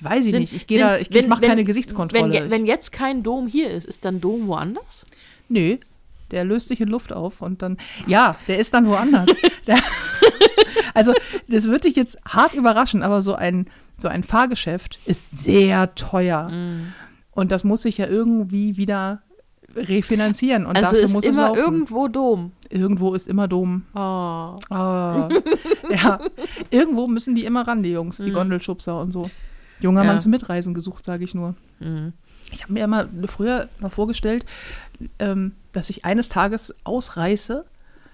weiß ich Sind- nicht. Ich sind- da, ich, ich mache keine Gesichtskontrolle. Wenn, wenn jetzt kein Dom hier ist, ist dann Dom woanders? Nö, der löst sich in Luft auf und dann, ja, der ist dann woanders. der, also, das wird dich jetzt hart überraschen, aber so ein, so ein Fahrgeschäft ist sehr teuer. Mm. Und das muss sich ja irgendwie wieder refinanzieren. Und also dafür ist muss es immer laufen. irgendwo Dom. Irgendwo ist immer Dom. Oh. Ah, ja, irgendwo müssen die immer ran, die Jungs, die Gondelschubser und so. Junger Mm. Ja. Mann zum Mitreisen gesucht, sage ich nur. Mhm. Ich habe mir immer früher mal vorgestellt, ähm, dass ich eines Tages ausreiße.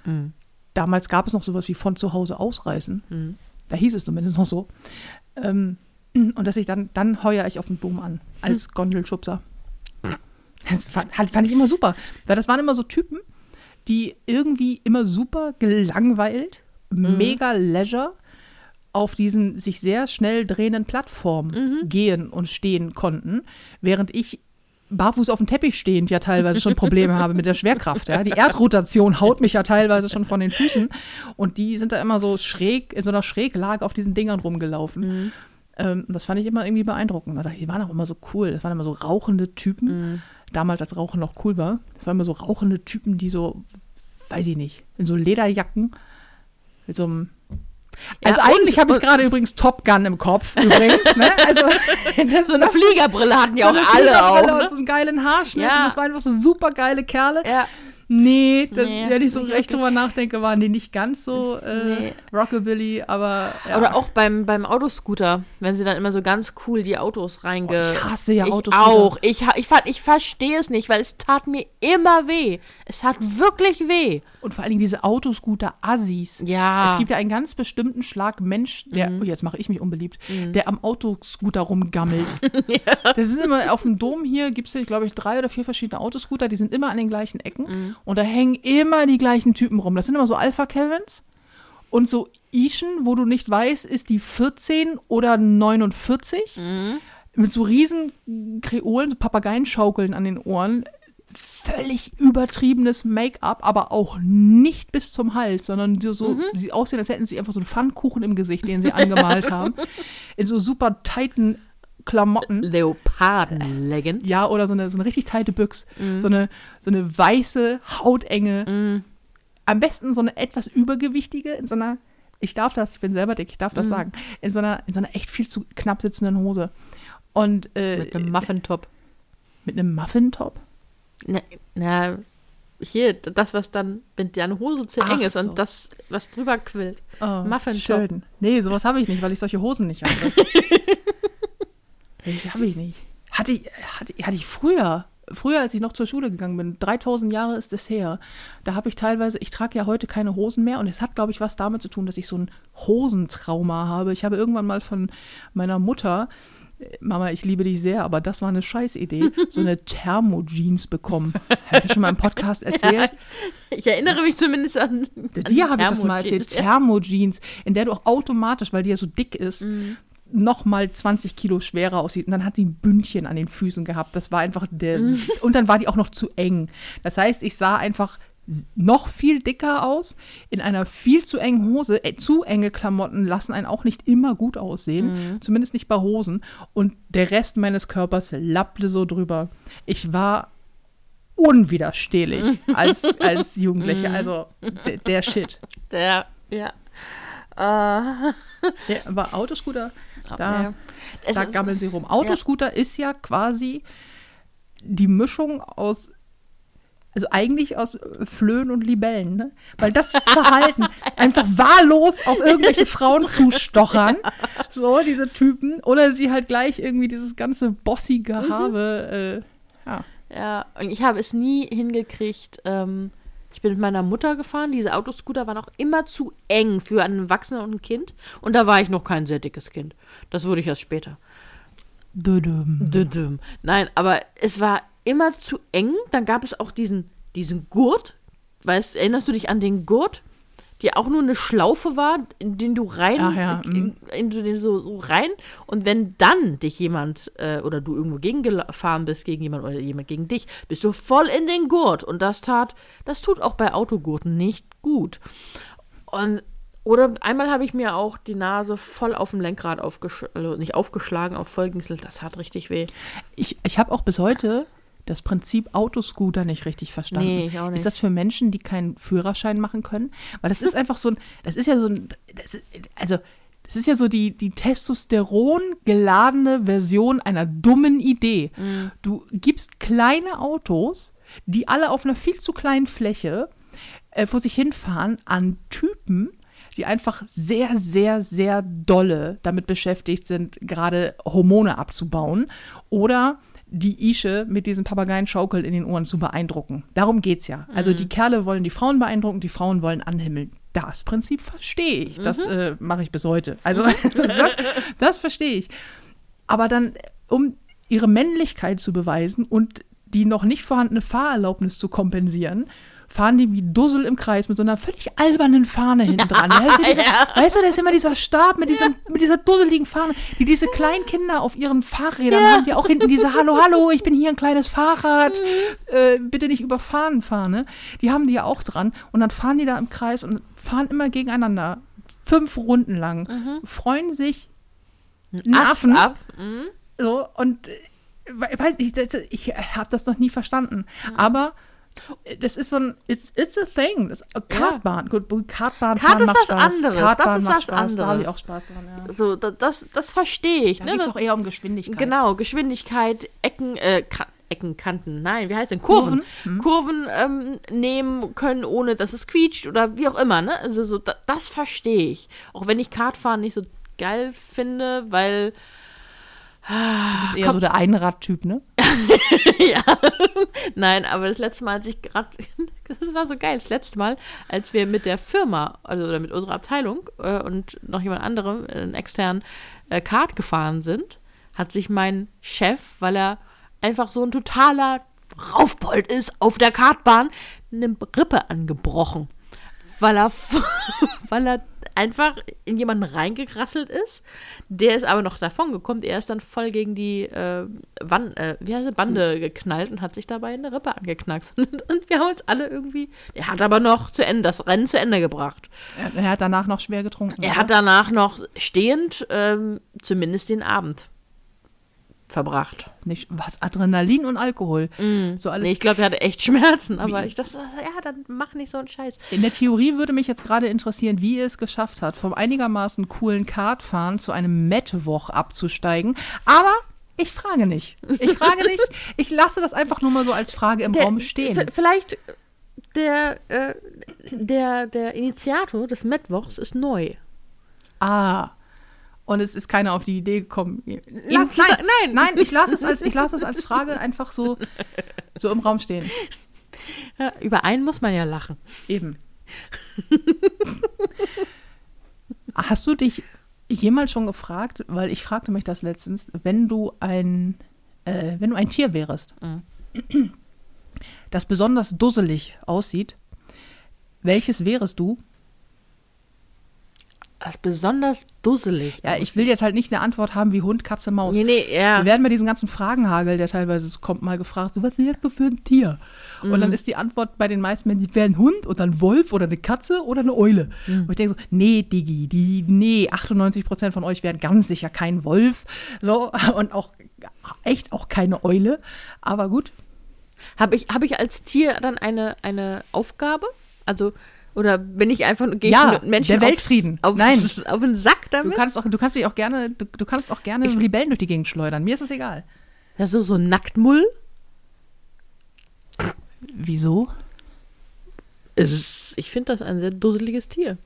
Mhm. Damals gab es noch sowas wie von zu Hause ausreißen. Mhm. Da hieß es zumindest noch so. Ähm, und dass ich dann, dann heuer ich auf den Dom an, als Gondelschubser. Das fand, fand ich immer super. Weil das waren immer so Typen, die irgendwie immer super gelangweilt, mega leisure auf diesen sich sehr schnell drehenden Plattformen gehen und stehen konnten, während ich barfuß auf dem Teppich stehend ja teilweise schon Probleme habe mit der Schwerkraft. Ja. Die Erdrotation haut mich ja teilweise schon von den Füßen und die sind da immer so schräg, in so einer Schräglage auf diesen Dingern rumgelaufen. Ähm, das fand ich immer irgendwie beeindruckend. Die waren auch immer so cool. Das waren immer so rauchende Typen. Damals, als Rauchen noch cool war. Das waren immer so rauchende Typen, die so, weiß ich nicht, in so Lederjacken mit so einem also Ja, eigentlich habe ich gerade übrigens Top Gun im Kopf übrigens. Ne? Also das, So eine das- Fliegerbrille hatten ja so auch alle auf. und so einen geilen Haarschnitt. Ja. Und das waren einfach so super geile Kerle. Ne? Ja. Nee, das, Nee, wenn ich so recht drüber nachdenke, waren die nicht ganz so äh, Nee. Rockabilly, aber ja. Oder auch beim, beim Autoscooter, wenn sie dann immer so ganz cool die Autos reinge... Oh, ich hasse ja ich Autoscooter. auch. Ich, ich, fand- ich verstehe es nicht, weil es tat mir immer weh. Es tat wirklich weh. Und vor allen Dingen diese Autoscooter-Assis. Ja. Mhm. Es gibt ja einen ganz bestimmten Schlag Mensch, der, oh, jetzt mache ich mich unbeliebt, der am Autoscooter rumgammelt. Das sind immer auf dem Dom hier, gibt es, glaube ich, drei oder vier verschiedene Autoscooter, die sind immer an den gleichen Ecken Mhm. und da hängen immer die gleichen Typen rum. Das sind immer so Alpha-Kevins und so Ischen, wo du nicht weißt, ist die 14 oder 49 Mhm. mit so riesen Kreolen, so Papageienschaukeln an den Ohren. Völlig übertriebenes Make-up, aber auch nicht bis zum Hals, sondern so, so sie aussehen, als hätten sie einfach so einen Pfannkuchen im Gesicht, den sie angemalt haben. In so super tighten Klamotten. Leoparden-Leggings. Ja, oder so eine, so eine richtig teite Büchs. So, eine, so eine weiße, hautenge. Am besten so eine etwas übergewichtige, in so einer, ich darf das, ich bin selber dick, ich darf das sagen, in so einer, in so einer echt viel zu knapp sitzenden Hose. Und äh, Mit einem Muffintop. mit einem Muffin-Top. Na, na, hier, das, was dann, wenn deine Hose zu Ach eng ist so. und das, was drüber quillt. Oh, Muffin-Top. Schön. Nee, sowas habe ich nicht, weil ich solche Hosen nicht habe. ich habe ich nicht. Hatte ich, hatte, hatte ich früher, früher als ich noch zur Schule gegangen bin, 3000 Jahre ist es her, da habe ich teilweise, ich trage ja heute keine Hosen mehr und es hat, glaube ich, was damit zu tun, dass ich so ein Hosentrauma habe. Ich habe irgendwann mal von meiner Mutter, Mama, ich liebe dich sehr, aber das war eine Scheißidee, so eine Thermojeans bekommen. Habe ich schon mal im Podcast erzählt? Ich erinnere mich zumindest an. an Dir habe ich das mal erzählt. Thermojeans, in der du auch automatisch, weil die ja so dick ist, noch mal 20 Kilo schwerer aussieht. Und dann hat sie ein Bündchen an den Füßen gehabt. Das war einfach der. Und dann war die auch noch zu eng. Das heißt, ich sah einfach noch viel dicker aus in einer viel zu engen Hose. Äh, zu enge Klamotten lassen einen auch nicht immer gut aussehen, zumindest nicht bei Hosen. Und der Rest meines Körpers lappte so drüber. Ich war unwiderstehlich als, als Jugendliche. Also der, der Shit. Der, ja. Äh, Ja, aber Autoscooter, da, ja. Da gammeln sie rum. Autoscooter ist ja quasi die Mischung aus, also eigentlich aus Flöhen und Libellen, ne? Weil das Verhalten, einfach wahllos auf irgendwelche Frauen zustochern, so diese Typen, oder sie halt gleich irgendwie dieses ganze bossige Habe, äh, ja. Ja, und ich habe es nie hingekriegt. Ähm, ich bin mit meiner Mutter gefahren. Diese Autoscooter waren auch immer zu eng für einen Erwachsenen und ein Kind. Und da war ich noch kein sehr dickes Kind. Das wurde ich erst später. Dödüm. Düdüm. Nein, aber es war immer zu eng. Dann gab es auch diesen, diesen Gurt. Weißt, erinnerst du dich an den Gurt? Die auch nur eine Schlaufe war, in den du rein, Ach ja, in, in den so, so rein. Und wenn dann dich jemand äh, oder du irgendwo gegengefahren bist gegen jemand oder jemand gegen dich, bist du voll in den Gurt. Und das tat, das tut auch bei Autogurten nicht gut. Und Oder einmal habe ich mir auch die Nase voll auf dem Lenkrad aufgeschlagen, also nicht aufgeschlagen, auf vollgingselt. Das hat richtig weh. Ich, ich habe auch bis heute das Prinzip Autoscooter nicht richtig verstanden. Nee, ich auch nicht. Ist das für Menschen, die keinen Führerschein machen können? Weil das ist einfach so ein, das ist ja so ein, das ist, also das ist ja so die, die Testosteron geladene Version einer dummen Idee. Mhm. Du gibst kleine Autos, die alle auf einer viel zu kleinen Fläche äh, vor sich hinfahren, an Typen, die einfach sehr, sehr, sehr dolle damit beschäftigt sind, gerade Hormone abzubauen oder die Ische mit diesem Papageienschaukel in den Ohren zu beeindrucken. Darum geht's ja. Also die Kerle wollen die Frauen beeindrucken, die Frauen wollen anhimmeln. Das Prinzip verstehe ich. Das äh, mache ich bis heute. Also das, das verstehe ich. Aber dann, um ihre Männlichkeit zu beweisen und die noch nicht vorhandene Fahrerlaubnis zu kompensieren, fahren die wie Dussel im Kreis mit so einer völlig albernen Fahne hinten dran. Weißt du, dieser, weißt du, da ist immer dieser Stab mit, diesem, mit dieser dusseligen Fahne, die diese kleinen Kinder auf ihren Fahrrädern haben, die auch hinten diese Hallo, hallo, ich bin hier ein kleines Fahrrad, äh, bitte nicht überfahren Fahne. Die haben die ja auch dran und dann fahren die da im Kreis und fahren immer gegeneinander. Fünf Runden lang. Freuen sich Affen. ab. Mhm. So, und äh, we- weiß ich, das- ich habe das noch nie verstanden. Aber äh, das ist so ein, it's, it's a thing. Das, äh, Kartbahn, gut, Kartbahn Kart ist macht was Spaß. anderes, Kartbahn das ist macht was Spaß. Da habe ich anderes. auch Spaß dran, ja. So, da- das, das verstehe ich. Da Ne? geht es auch eher um Geschwindigkeit. Genau, Geschwindigkeit, Ecken, äh, Ka Ecken, Kanten, nein, wie heißt denn? Kurven. Kurven, ähm, nehmen können, ohne dass es quietscht oder wie auch immer, ne? Also so, da, das verstehe ich. Auch wenn ich Kartfahren nicht so geil finde, weil Du bist eher so der Einradtyp, ne? ja. Nein, aber das letzte Mal, als ich gerade, das war so geil, das letzte Mal, als wir mit der Firma, also oder mit unserer Abteilung äh, und noch jemand anderem, einen externen äh, Kart gefahren sind, hat sich mein Chef, weil er einfach so ein totaler Raufbold ist auf der Kartbahn, eine Rippe angebrochen. Weil er, weil er einfach in jemanden reingekrasselt ist. Der ist aber noch davon gekommen. Er ist dann voll gegen die äh, Wand, äh, wie heißt das, Bande geknallt und hat sich dabei eine Rippe angeknackst. Und, und wir haben uns alle irgendwie. Er hat aber noch zu Ende, das Rennen zu Ende gebracht. Er, er hat danach noch schwer getrunken. Er oder? hat danach noch stehend ähm, zumindest den Abend verbracht. nicht was Adrenalin und Alkohol. So alles Nee, ich glaube, er hatte echt Schmerzen, aber ich dachte, ja, dann mach nicht so einen Scheiß. In der Theorie würde mich jetzt gerade interessieren, wie er es geschafft hat, vom einigermaßen coolen Kartfahren zu einem Mettwoch abzusteigen. Aber ich frage nicht. Ich frage nicht. Ich lasse das einfach nur mal so als Frage im Raum stehen. Vielleicht der, äh, der, der Initiator des Mittwochs ist neu. Ah. Und es ist keiner auf die Idee gekommen. Lass, nein, nein. nein, ich lasse es als, ich lasse es als Frage einfach so, so im Raum stehen. Ja, über einen muss man ja lachen. Eben. Hast du dich jemals schon gefragt, weil ich fragte mich das letztens, wenn du ein, äh, wenn du ein Tier wärest, das besonders dusselig aussieht, welches wärest du? Das ist besonders dusselig. Ja, ich will jetzt halt nicht eine Antwort haben wie Hund, Katze, Maus. Nee, nee, ja. Wir werden bei diesem ganzen Fragenhagel, der teilweise so kommt, mal gefragt, so, was wärst du für ein Tier? Und Mhm. dann ist die Antwort bei den meisten Menschen, wäre ein Hund oder ein Wolf oder eine Katze oder eine Eule. Mhm. Und ich denke so, nee, Diggi, die, nee, 98 Prozent von euch wären ganz sicher kein Wolf. So, und auch echt auch keine Eule. Aber gut, Habe ich, hab ich als Tier dann eine, eine Aufgabe? Also, oder bin ich einfach, gehe Ja, ich Menschen der Weltfrieden. Aufs, aufs, Nein. auf den Sack du damit? kannst auch, du kannst dich auch gerne, du, du kannst auch gerne Libellen durch die Gegend schleudern. Mir ist es egal. Ja, so, so Nacktmull? Wieso? Es ist, ich finde das ein sehr dusseliges Tier.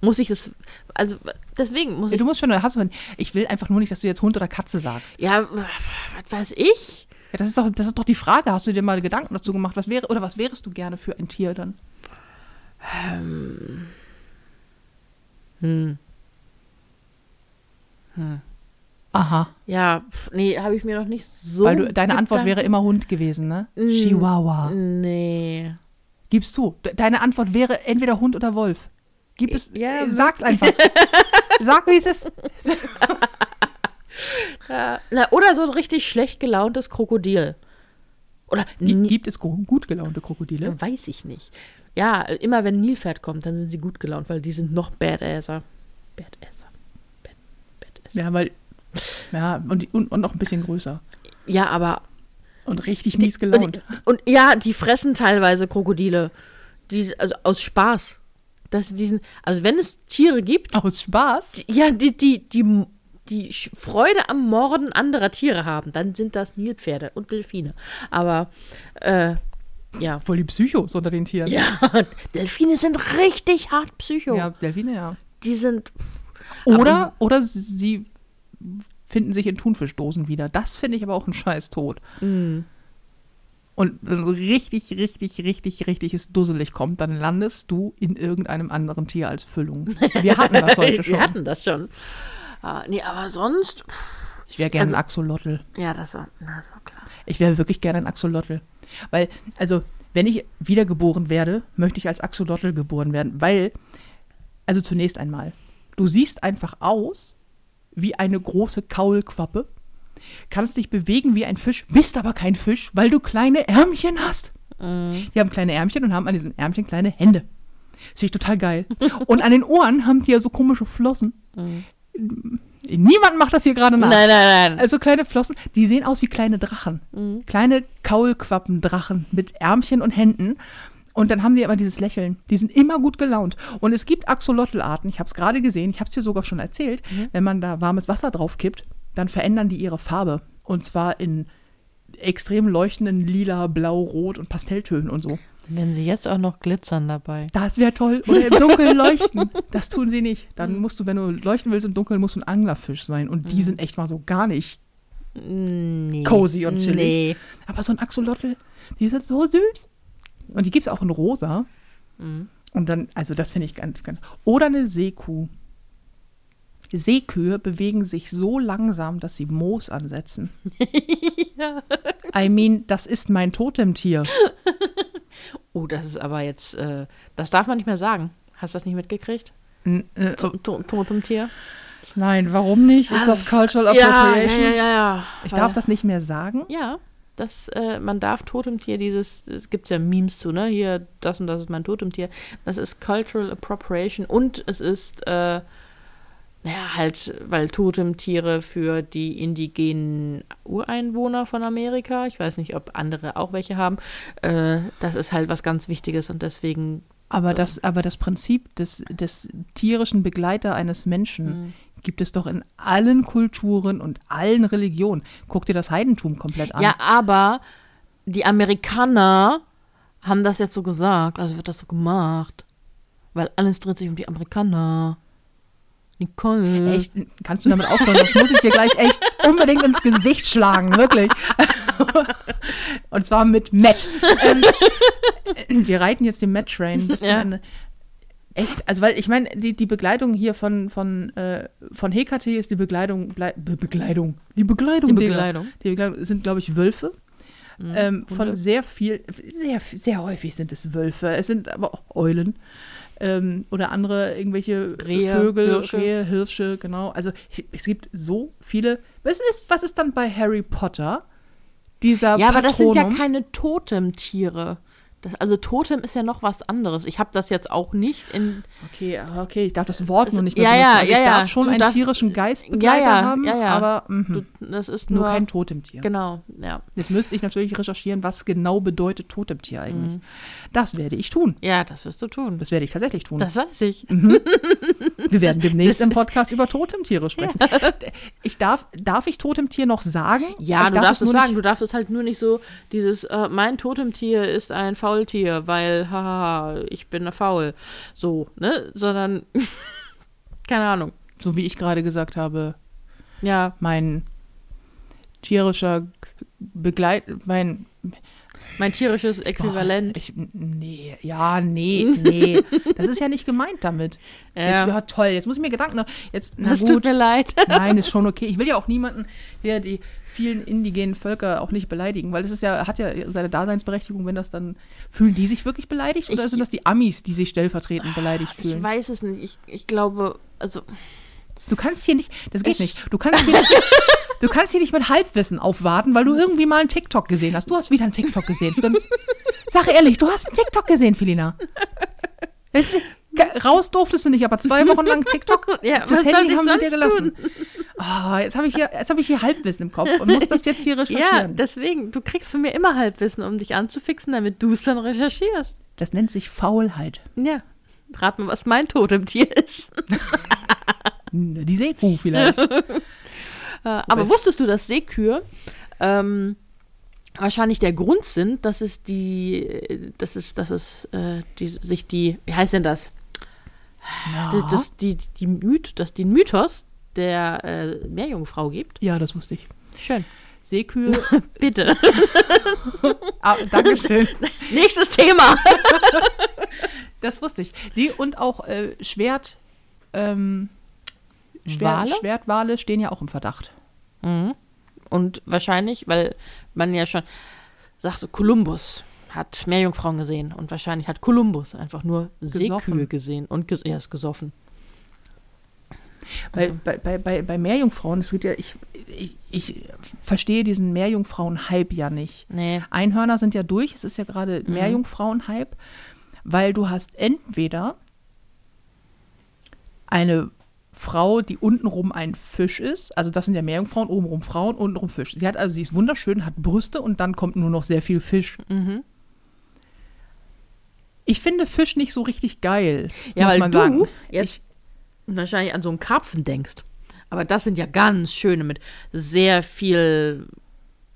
Muss ich es, also deswegen muss Ja, ich, du musst schon, hast du, ich will einfach nur nicht, dass du jetzt Hund oder Katze sagst. ja, was weiß ich? Ja, das ist doch, das ist doch die Frage. Hast du dir mal Gedanken dazu gemacht? Was wäre, oder was wärest du gerne für ein Tier dann? Hm. Aha. Ja, pf, nee, habe ich mir noch nicht so. Weil du, deine Antwort wäre immer Hund gewesen, ne? Mm. Chihuahua. Nee. Gib's zu. De- Deine Antwort wäre entweder Hund oder Wolf. Gib es, Ja, äh, sag's einfach. Sag, wie es ist. Ja, na, oder so ein richtig schlecht gelauntes Krokodil. Oder nee, Gibt es gu- gut gelaunte Krokodile? weiß ich nicht. Ja, immer wenn ein Nilpferd kommt, dann sind sie gut gelaunt, weil die sind noch Badasser. Badasser. Bad, Badasser. Ja, weil. Ja, und, die, und, und noch ein bisschen größer. Ja, aber. Und richtig mies gelaunt. Und, und ja, die fressen teilweise Krokodile. Die, also aus Spaß. Dass diesen, also wenn es Tiere gibt, Aus Spaß. ja, die, die, die, die Freude am Morden anderer Tiere haben, dann sind das Nilpferde und Delfine. Aber, äh, ja. Voll die Psychos unter den Tieren. Ja, Delfine sind richtig hart Psycho. Ja, Delfine, ja. Die sind, Oder, oder sie finden sich in Thunfischdosen wieder. Das finde ich aber auch ein scheiß Tod. mm, Und wenn so richtig, richtig, richtig, richtig es dusselig kommt, dann landest du in irgendeinem anderen Tier als Füllung. Wir hatten das heute schon. wir hatten das schon. Ah, nee, aber sonst, Ich wäre gerne also- ein Axolotl. ja, das war, das war klar. Ich wäre wirklich gerne ein Axolotl. Weil, also, wenn ich wiedergeboren werde, möchte ich als Axolotl geboren werden. Weil, also zunächst einmal, du siehst einfach aus wie eine große Kaulquappe, kannst dich bewegen wie ein Fisch, bist aber kein Fisch, weil du kleine Ärmchen hast. Die haben kleine Ärmchen und haben an diesen Ärmchen kleine Hände. Das finde ich total geil. Und an den Ohren haben die ja so komische Flossen. Niemand macht das hier gerade nach. Nein, nein, nein. Also kleine Flossen, die sehen aus wie kleine Drachen. Kleine Kaulquappendrachen mit Ärmchen und Händen. Und dann haben die aber dieses Lächeln. Die sind immer gut gelaunt. Und es gibt Axolotl-Arten, ich habe es gerade gesehen, ich habe es dir sogar schon erzählt, wenn man da warmes Wasser drauf kippt, dann verändern die ihre Farbe. Und zwar in extrem leuchtenden Lila, Blau, Rot und Pastelltönen und so. Wenn sie jetzt auch noch glitzern dabei. Das wäre toll. Oder im Dunkeln leuchten. Das tun sie nicht. Dann musst du, wenn du leuchten willst im Dunkeln, musst du ein Anglerfisch sein. Und die sind echt mal so gar nicht Nee. cozy und chillig. Nee. Aber so ein Axolotl, die sind so süß. Und die gibt es auch in rosa. Mhm. Und dann, also das finde ich ganz, ganz. Oder eine Seekuh. Seekühe bewegen sich so langsam, dass sie Moos ansetzen. ja. I mean, das ist mein Totemtier. Oh, das ist aber jetzt, äh, das darf man nicht mehr sagen. Hast du das nicht mitgekriegt? N äh, Zum, to, zum Tier? nein, warum nicht? Ist das Cultural Ja, ja, Appropriation? ja, ja. ja. Ich Weil- darf das nicht mehr sagen. Ja, das, äh, man darf Totemtier dieses, es gibt ja Memes zu, ne? Hier, das und das ist mein Totemtier. Das ist Cultural Appropriation und es ist, äh, naja, halt, weil Totemtiere für die indigenen Ureinwohner von Amerika, ich weiß nicht, ob andere auch welche haben, äh, das ist halt was ganz Wichtiges und deswegen Aber So. das, aber das Prinzip des, des tierischen Begleiter eines Menschen gibt es doch in allen Kulturen und allen Religionen. Guck dir das Heidentum komplett an. Ja, aber die Amerikaner haben das jetzt so gesagt, also wird das so gemacht. Weil alles dreht sich um die Amerikaner. Nicole. Echt? Kannst du damit aufhören? Das muss ich dir gleich echt unbedingt ins Gesicht schlagen, wirklich. Und zwar mit Matt. Ähm, wir reiten jetzt den Matt-Train bis zum Ja. Ende. Echt? Also, weil ich meine, die, die Begleitung hier von, von, äh, von Hekate ist die Begleitung, Be Begleitung, die Begleitung, Die. Begleitung. Die Begleitung sind, glaube ich, Wölfe. ähm, von sehr viel, sehr, sehr häufig sind es Wölfe. Es sind aber auch Eulen. Ähm, oder andere irgendwelche Rehe, Vögel, Hirsche. Rehe, Hirsche, genau. Also es gibt so viele. Was ist, was ist dann bei Harry Potter? Dieser Ja, aber das sind ja Patronum? keine Totemtiere. Das, also Totem ist ja noch was anderes. Ich habe das jetzt auch nicht in. Okay, ah, okay, ich darf das Wort nur nicht mehr Ja, benutzen. ja, also ja, ich ja. darf schon Du einen darfst- tierischen Geistbegleiter Ja, ja, haben, ja, ja. aber mhm, Du, das ist nur nur. kein Totemtier. Genau, ja. Jetzt müsste ich natürlich recherchieren, was genau bedeutet Totemtier eigentlich. Mhm. Das werde ich tun. Ja, das wirst du tun. Das werde ich tatsächlich tun. Das weiß ich. Wir werden demnächst im Podcast über Totemtiere sprechen. Ich darf, darf ich Totemtier noch sagen? Ja, ich du darf darfst es nur sagen. Du darfst es halt nur nicht so, dieses, äh, mein Totemtier ist ein Faultier, weil, haha, ich bin faul. So, ne? Sondern, keine Ahnung. So wie ich gerade gesagt habe, Ja, mein tierischer Begleit, mein mein tierisches Äquivalent. Boah, ich, nee, ja, nee, nee. Das ist ja nicht gemeint damit. Ja. Jetzt, ja, toll, jetzt muss ich mir Gedanken machen. Jetzt, na Das gut. tut mir leid. Nein, ist schon okay. Ich will ja auch niemanden, der die vielen indigenen Völker auch nicht beleidigen, weil es ist ja, hat ja seine Daseinsberechtigung, wenn das dann, fühlen die sich wirklich beleidigt oder Ich- sind das die Amis, die sich stellvertretend beleidigt Ich fühlen? weiß es nicht. Ich, ich glaube, also, Du kannst hier nicht, das geht Es- nicht, du kannst hier nicht, Du kannst hier nicht mit Halbwissen aufwarten, weil du irgendwie mal einen TikTok gesehen hast. Du hast wieder einen TikTok gesehen, stimmt's? Sag ehrlich, du hast einen TikTok gesehen, Felina. Ist, raus durftest du nicht, aber zwei Wochen lang TikTok, Ja, das was Handy haben sie dir gelassen. Oh, jetzt habe ich, hier- jetzt hab ich hier Halbwissen im Kopf und muss das jetzt hier Ja, recherchieren. deswegen, du kriegst von mir immer Halbwissen, um dich anzufixen, damit du es dann recherchierst. Das nennt sich Faulheit. Ja. Rat mal, was mein Totemtier ist. Die Seekuh vielleicht. Äh, aber wusstest du, dass Seekühe ähm, wahrscheinlich der Grund sind, dass es die, dass es, dass es äh, die, sich die, wie heißt denn das? Ja. Das, das, die, die Myth, dass den Mythos der äh, Meerjungfrau gibt. ja, das wusste ich. Schön. Seekühe. Bitte. ah, Dankeschön. Nächstes Thema. Das wusste ich. Die und auch äh, Schwert, ähm, Schwert, Wale? Schwertwale stehen ja auch im Verdacht. Mhm. Und wahrscheinlich, weil man ja schon sagte, Kolumbus hat Meerjungfrauen gesehen und wahrscheinlich hat Kolumbus einfach nur Seekühe gesehen und ges er ist gesoffen. Bei, bei, bei, bei, bei Meerjungfrauen, es gibt ja, ich, ich, ich verstehe diesen Meerjungfrauen-Hype ja nicht. Nee. Einhörner sind ja durch, es ist ja gerade Meerjungfrauen-Hype, weil du hast entweder eine Frau, die untenrum ein Fisch ist, also das sind ja Meerjungfrauen, obenrum Frauen, untenrum Fisch. Sie hat also, sie ist wunderschön, hat Brüste und dann kommt nur noch sehr viel Fisch. Mhm. Ich finde Fisch nicht so richtig geil, Ja, muss weil man du sagen. jetzt wahrscheinlich an so einen Karpfen denkst. Aber das sind ja ganz schöne mit sehr viel,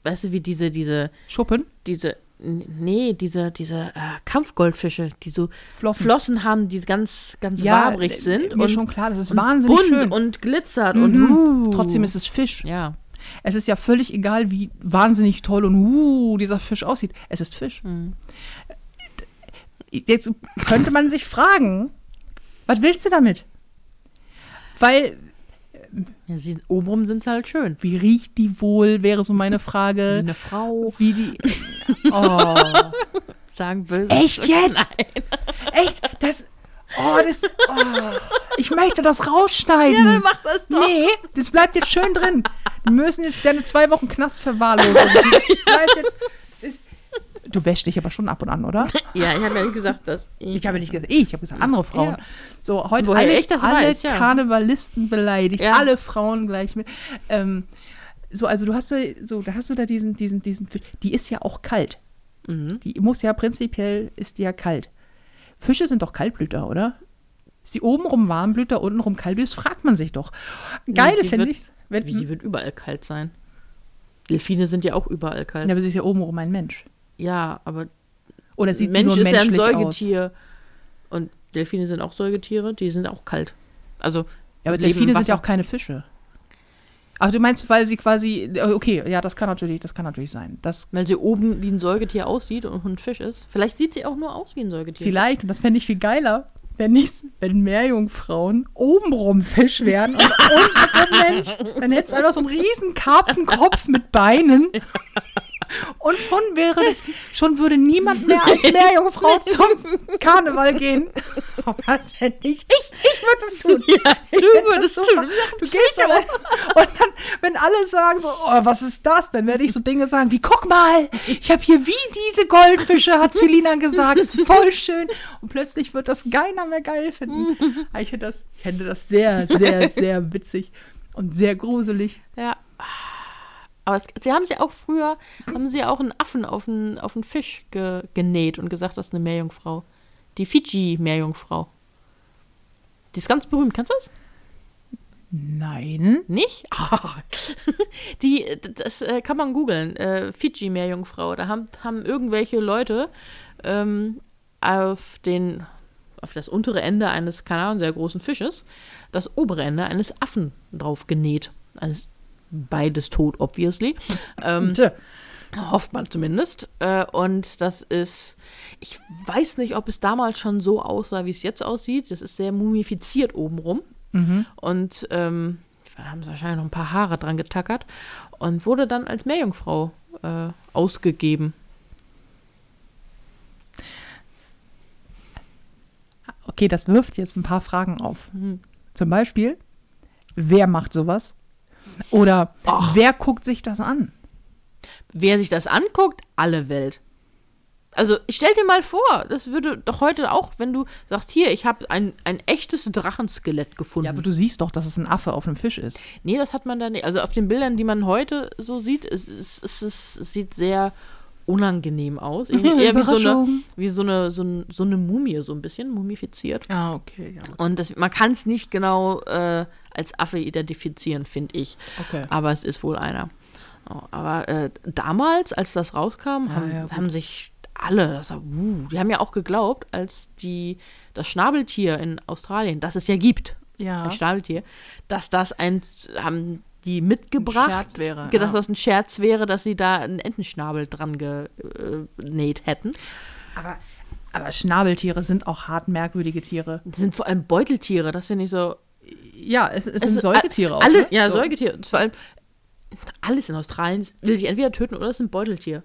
weißt du, wie diese, diese, Schuppen, diese, nee, diese, diese äh, Kampfgoldfische, die so Flossen. Flossen haben, die ganz, ganz Ja, wabrig sind. mir und, schon klar, das ist wahnsinnig bunt schön. und glitzert Mhm. und uh. Trotzdem ist es Fisch. Ja. Es ist ja völlig egal, wie wahnsinnig toll und uh, dieser Fisch aussieht. Es ist Fisch. Mhm. Jetzt könnte man sich fragen, was willst du damit? Weil, ja sie, obenrum sind sie halt schön. wie riecht die wohl, wäre so meine Wie Frage. eine Frau, Wie die. Oh. sagen böse. Echt jetzt? Echt? Das. Oh, das. Oh. Ich möchte das rausschneiden. Ja, dann mach das doch. Nee, das bleibt jetzt schön drin. Wir müssen jetzt deine zwei Wochen Knastverwahrlosung. bleibt jetzt. Du wäschst dich aber schon ab und an, oder? Ja, ich habe ja nicht gesagt, dass Ich habe nicht gesagt, ich, ich habe gesagt, andere Frauen. Ja. So, heute Woher alle, ich das alle weiß, ja. Karnevalisten beleidigt, Ja. alle Frauen gleich mit. Ähm, so, also du hast da, so, da hast du da diesen, diesen, diesen, die ist ja auch kalt. Mhm. Die muss ja prinzipiell, ist die ja kalt. Fische sind doch Kaltblüter, oder? Ist die obenrum Warmblüter, untenrum Kaltblüter? Das fragt man sich doch. Geil, finde ich. Wenn, Wie, die wird überall kalt sein. Delfine sind ja auch überall kalt. ja, aber sie ist ja obenrum ein Mensch. Ja, aber Oder sieht sie Mensch nur ist ja ein menschlich aus? Säugetier. Und Delfine sind auch Säugetiere, die sind auch kalt. Also, Ja, aber Delfine sind ja auch keine Fische. Ach, du meinst, weil sie quasi. Okay, ja, das kann natürlich, das kann natürlich sein. Das weil sie oben wie ein Säugetier aussieht und ein Fisch ist. Vielleicht sieht sie auch nur aus wie ein Säugetier. vielleicht, und das fände ich viel geiler, wenn ich's, wenn Meerjungfrauen obenrum Fisch wären und untenrum Mensch. Dann hättest du einfach so einen riesen Karpfenkopf mit Beinen. Und schon wäre, schon würde niemand mehr als Meerjungfrau zum Karneval gehen. Oh, was fände ich? Ich, ich würde es tun. Ja, du würdest das tun. Du gehst ja und dann, wenn alle sagen so, oh, was ist das? Dann werde ich so Dinge sagen wie, guck mal, ich habe hier wie diese Goldfische, hat Felina gesagt, ist voll schön. Und plötzlich wird das keiner mehr geil finden. Ich finde das, ich fände das sehr, sehr, sehr witzig und sehr gruselig. Ja. Aber es, sie haben sie auch früher, haben sie auch einen Affen auf einen, auf einen Fisch ge, genäht und gesagt, das ist eine Meerjungfrau. Die Fiji-Meerjungfrau. Die ist ganz berühmt, kennst du das? Nein. Nicht? Die, das äh, kann man googeln. Äh, Fiji-Meerjungfrau. Da haben, haben irgendwelche Leute ähm, auf den auf das untere Ende eines, keine Ahnung, sehr großen Fisches, das obere Ende eines Affen drauf genäht. Also beides tot, obviously. Ähm, Tja. Hofft man zumindest. Äh, und das ist, ich weiß nicht, ob es damals schon so aussah, wie es jetzt aussieht. Das ist sehr mumifiziert obenrum. Und ähm, da haben sie wahrscheinlich noch ein paar Haare dran getackert. Und wurde dann als Meerjungfrau äh, ausgegeben. Okay, das wirft jetzt ein paar Fragen auf. Mhm. Zum Beispiel, wer macht sowas? Oder wer guckt sich das an? Wer sich das anguckt, alle Welt. Also, ich stell dir mal vor, das würde doch heute auch, wenn du sagst, hier, ich habe ein, ein echtes Drachenskelett gefunden. Ja, aber du siehst doch, dass es ein Affe auf einem Fisch ist. Nee, das hat man da nicht. Also auf den Bildern, die man heute so sieht, es, es, es, es, sieht sehr unangenehm aus. Eher wie so eine, wie so eine, so, ein, so eine Mumie, so ein bisschen mumifiziert. Ah, okay, ja. Und das, man kann es nicht genau äh, als Affe identifizieren, finde ich. Okay. Aber es ist wohl einer. Oh, aber äh, damals, als das rauskam, haben, ja, haben sich alle, das war, uh, die haben ja auch geglaubt, als die das Schnabeltier in Australien, das es ja gibt, Ja. ein Schnabeltier, dass das ein, haben die mitgebracht, Scherz wäre, dass ja. das ein Scherz wäre, dass sie da einen Entenschnabel dran genäht hätten. Aber, aber Schnabeltiere sind auch hart merkwürdige Tiere. Das sind vor allem Beuteltiere, das finde ich so. Ja, es, es, Es sind Säugetiere auch. Alle, ne? Ja, So. Säugetiere. Und Vor allem, alles in Australien will sich entweder töten oder es ist ein Beuteltier.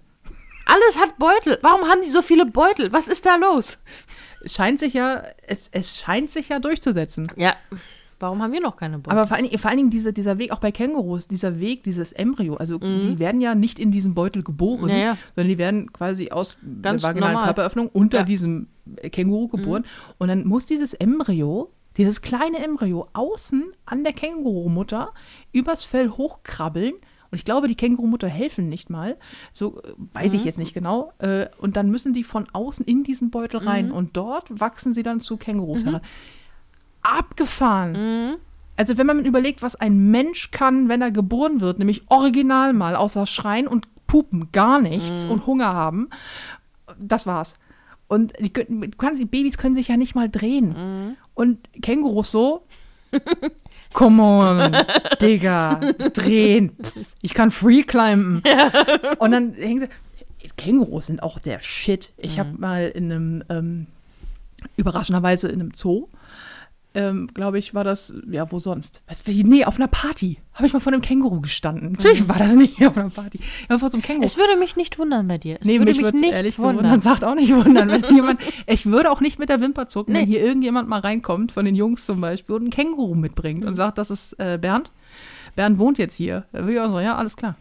Alles hat Beutel. Warum haben die so viele Beutel? Was ist da los? Es scheint sich ja, es, es scheint sich ja durchzusetzen. Ja, warum haben wir noch keine Beutel? Aber vor allen, Dingen- vor allen Dingen diese, dieser Weg, auch bei Kängurus, dieser Weg, dieses Embryo, also die werden ja nicht in diesem Beutel geboren, Mhm. Ja, ja. sondern die werden quasi aus Ganz der vaginalen normal. Körperöffnung unter Ja. Mhm. diesem Känguru geboren. Und dann muss dieses Embryo, dieses kleine Embryo, außen an der Kängurumutter übers Fell hochkrabbeln. Und ich glaube, die Kängurumutter helfen nicht mal. So äh, weiß Mhm. ich jetzt nicht genau. Äh, Und dann müssen die von außen in diesen Beutel Mhm. rein. Und dort wachsen sie dann zu Kängurus heran. Abgefahren. Mhm. Also wenn man überlegt, was ein Mensch kann, wenn er geboren wird, nämlich original mal, außer Schreien und Pupen, gar nichts und Hunger haben, das war's. Und die, du kannst, die Babys können sich ja nicht mal drehen. Und Kängurus so, come on, Digga, drehen. Ich kann free climben. Und dann hängen sie, Kängurus sind auch der Shit. Ich habe mal in einem, ähm, überraschenderweise in einem Zoo, ähm, glaube ich, war das, ja, wo sonst? Was, nee, auf einer Party. Habe ich mal vor einem Känguru gestanden. Natürlich war das nicht auf einer Party. Ich war vor so einem Känguru. es würde mich nicht wundern bei dir. Es Nee, würde mich würde es nicht ehrlich wundern. wundern. Sagt auch nicht wundern, wenn jemand. Ich würde auch nicht mit der Wimper zucken, wenn Nee. hier irgendjemand mal reinkommt, von den Jungs zum Beispiel, und ein Känguru mitbringt Mhm. und sagt, das ist äh, Bernd. Bernd wohnt jetzt hier. Da würde ich auch sagen, ja, alles klar.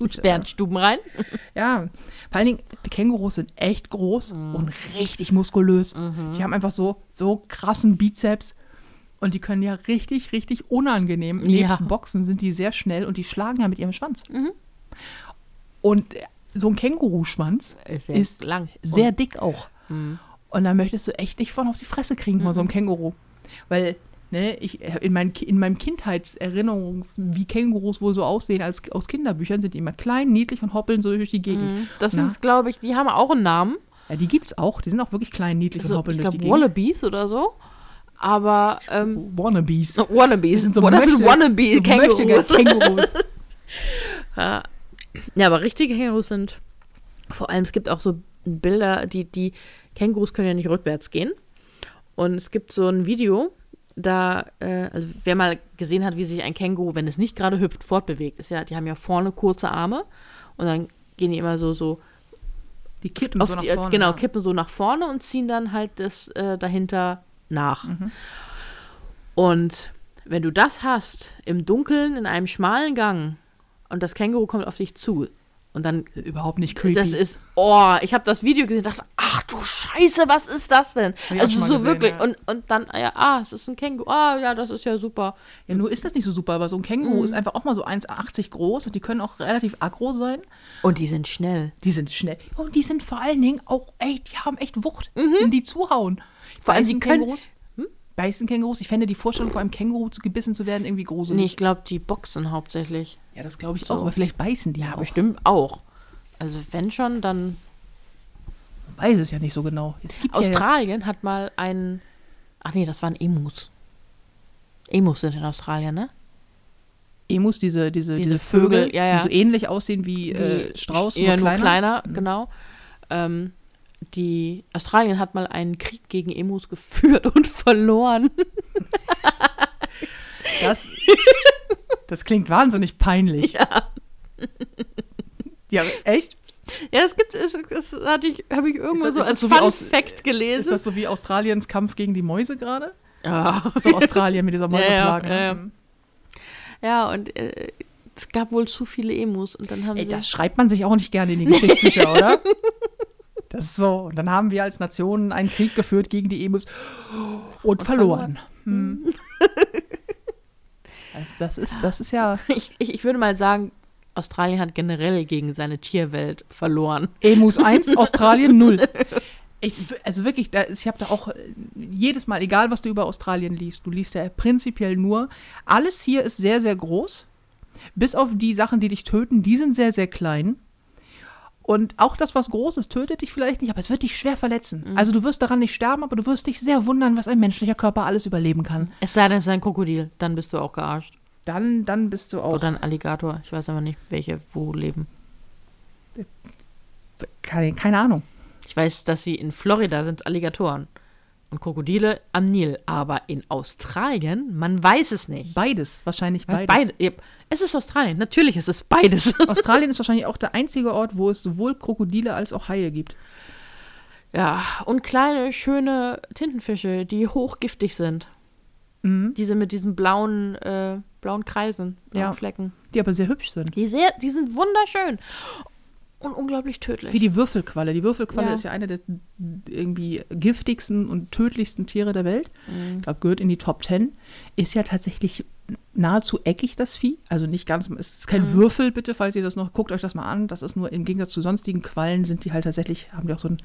Ist Bernd Stubenrein? Ja, vor allen Dingen, die Kängurus sind echt groß Mhm. und richtig muskulös. Die haben einfach so, so krassen Bizeps. Und die können ja richtig, richtig unangenehm. Ja. Nebst Boxen sind die sehr schnell und die schlagen ja mit ihrem Schwanz. Mhm. Und äh, so ein Känguruschwanz Ist ist, sehr lang. sehr dick auch. Und da möchtest du echt nicht von auf die Fresse kriegen von so einem Känguru. Weil, ne, ich, in, mein, in meinem Kindheitserinnerungs, wie Kängurus wohl so aussehen als aus Kinderbüchern, sind die immer klein, niedlich und hoppeln so durch die Gegend. Das Na. sind, glaube ich, die haben auch einen Namen. Ja, die gibt's auch. Die sind auch wirklich klein, niedlich und Also, hoppeln ich durch die glaube, Gegend. Wallabies oder so. Aber, ähm, Wannabes. Wannabes. Die sind so das sind möchte- Wannabe so Kängurus. Kängurus. Ja, Ja, aber richtige Kängurus sind, vor allem, es gibt auch so Bilder, die, die Kängurus können ja nicht rückwärts gehen. Und es gibt so ein Video, da, äh, also wer mal gesehen hat, wie sich ein Känguru, wenn es nicht gerade hüpft, fortbewegt, ist ja, die haben ja vorne kurze Arme und dann gehen die immer so, so Die kippen so nach die, vorne. genau, kippen so nach vorne und ziehen dann halt das äh, dahinter nach. Mhm. Und wenn du das hast, im Dunkeln, in einem schmalen Gang, und das Känguru kommt auf dich zu, und dann, Überhaupt nicht creepy. das ist, oh, ich habe das Video gesehen und dachte, ach du Scheiße, was ist das denn? auch Also so gesehen, wirklich, ja. und, und dann, ja, ah, es ist ein Känguru, ah, ja, das ist ja super. ja, nur ist das nicht so super, aber so ein Mhm. Känguru ist einfach auch mal so 1,80 groß und die können auch relativ aggro sein. Und die sind schnell. Die sind schnell. Und die sind vor allen Dingen auch, ey, die haben echt Wucht, wenn die zuhauen. Mhm. Vor allem, die Beißen können- Kängurus? Beißen Kängurus? Ich fände die Vorstellung, vor einem Känguru zu gebissen zu werden, irgendwie gruselig. Nee, ich glaube, die boxen hauptsächlich. Ja, das glaube ich So. auch, aber vielleicht beißen die Ja, auch. bestimmt auch. Also wenn schon, dann Weiß es ja nicht so genau. Gibt ja, Australien hat mal einen. Ach nee, das waren Emus. Emus sind in Australien, ne? Emus, diese, diese, Diese diese Vögel, Vögel, ja, ja. die so ähnlich aussehen wie, äh, Wie- Strauß, ja, nur kleiner. genau. Ähm, die Australien hat mal einen Krieg gegen Emus geführt und verloren. Das, das klingt wahnsinnig peinlich. Ja. Ja, echt? Ja, es gibt, es, hatte ich, habe ich irgendwo das- so ist als das so Fun aus- Fact Ist gelesen. das so wie Australiens Kampf gegen die Mäuse gerade? ja. So Australien mit dieser Ja, ja, Mäuseplage. ja, ja. Mhm. Ja, und äh, es gab wohl zu viele Emus und dann haben Ey, sie. das schreibt man sich auch nicht gerne in die Geschichtsbücher, oder? Das ist so. Und dann haben wir als Nation einen Krieg geführt gegen die Emus und, verloren. Hm. Also das, ist, das ist ja ich, ich, ich würde mal sagen, Australien hat generell gegen seine Tierwelt verloren. Emus 1, Australien 0. Ich, also wirklich, da, ich habe da auch äh, jedes Mal, egal was du über Australien liest, du liest ja prinzipiell nur, alles hier ist sehr, sehr groß. Bis auf die Sachen, die dich töten, die sind sehr, sehr klein. Und auch das, was groß ist, tötet dich vielleicht nicht, aber es wird dich schwer verletzen. Also du wirst daran nicht sterben, aber du wirst dich sehr wundern, was ein menschlicher Körper alles überleben kann. Es sei denn, es ist ein Krokodil, dann bist du auch gearscht. Dann, dann bist du auch. Oder ein Alligator. Ich weiß aber nicht, welche wo leben. Keine, keine Ahnung. Ich weiß, dass sie in Florida sind Alligatoren und Krokodile am Nil, aber in Australien, man weiß es nicht. Beides, wahrscheinlich beides. Beide. Es ist Australien, natürlich ist es beides. Australien ist wahrscheinlich auch der einzige Ort, wo es sowohl Krokodile als auch Haie gibt. Ja, und kleine, schöne Tintenfische, die hochgiftig sind. Mhm. Diese mit diesen blauen, äh, blauen Kreisen, blauen Ja. Flecken. Die aber sehr hübsch sind. Die, sehr, die sind wunderschön und unglaublich tödlich. Wie die Würfelqualle. Die Würfelqualle Ja. ist ja eine der irgendwie giftigsten und tödlichsten Tiere der Welt. Mhm. Ich glaube, gehört in die Top Ten. Ist ja tatsächlich nahezu eckig, das Vieh. Also nicht ganz, es ist kein Mhm. Würfel, bitte, falls ihr das noch, guckt euch das mal an. Das ist nur im Gegensatz zu sonstigen Quallen sind die halt tatsächlich, haben die auch so ein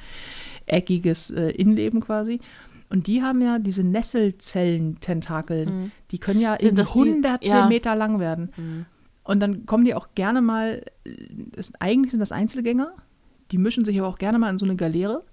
eckiges äh, Innenleben quasi. Und die haben ja diese Nesselzellen-Tentakeln. Die können ja Mhm. Sind in hunderte ja. Meter lang werden. Mhm. Und dann kommen die auch gerne mal, ist, eigentlich sind das Einzelgänger, die mischen sich aber auch gerne mal in so eine Galeere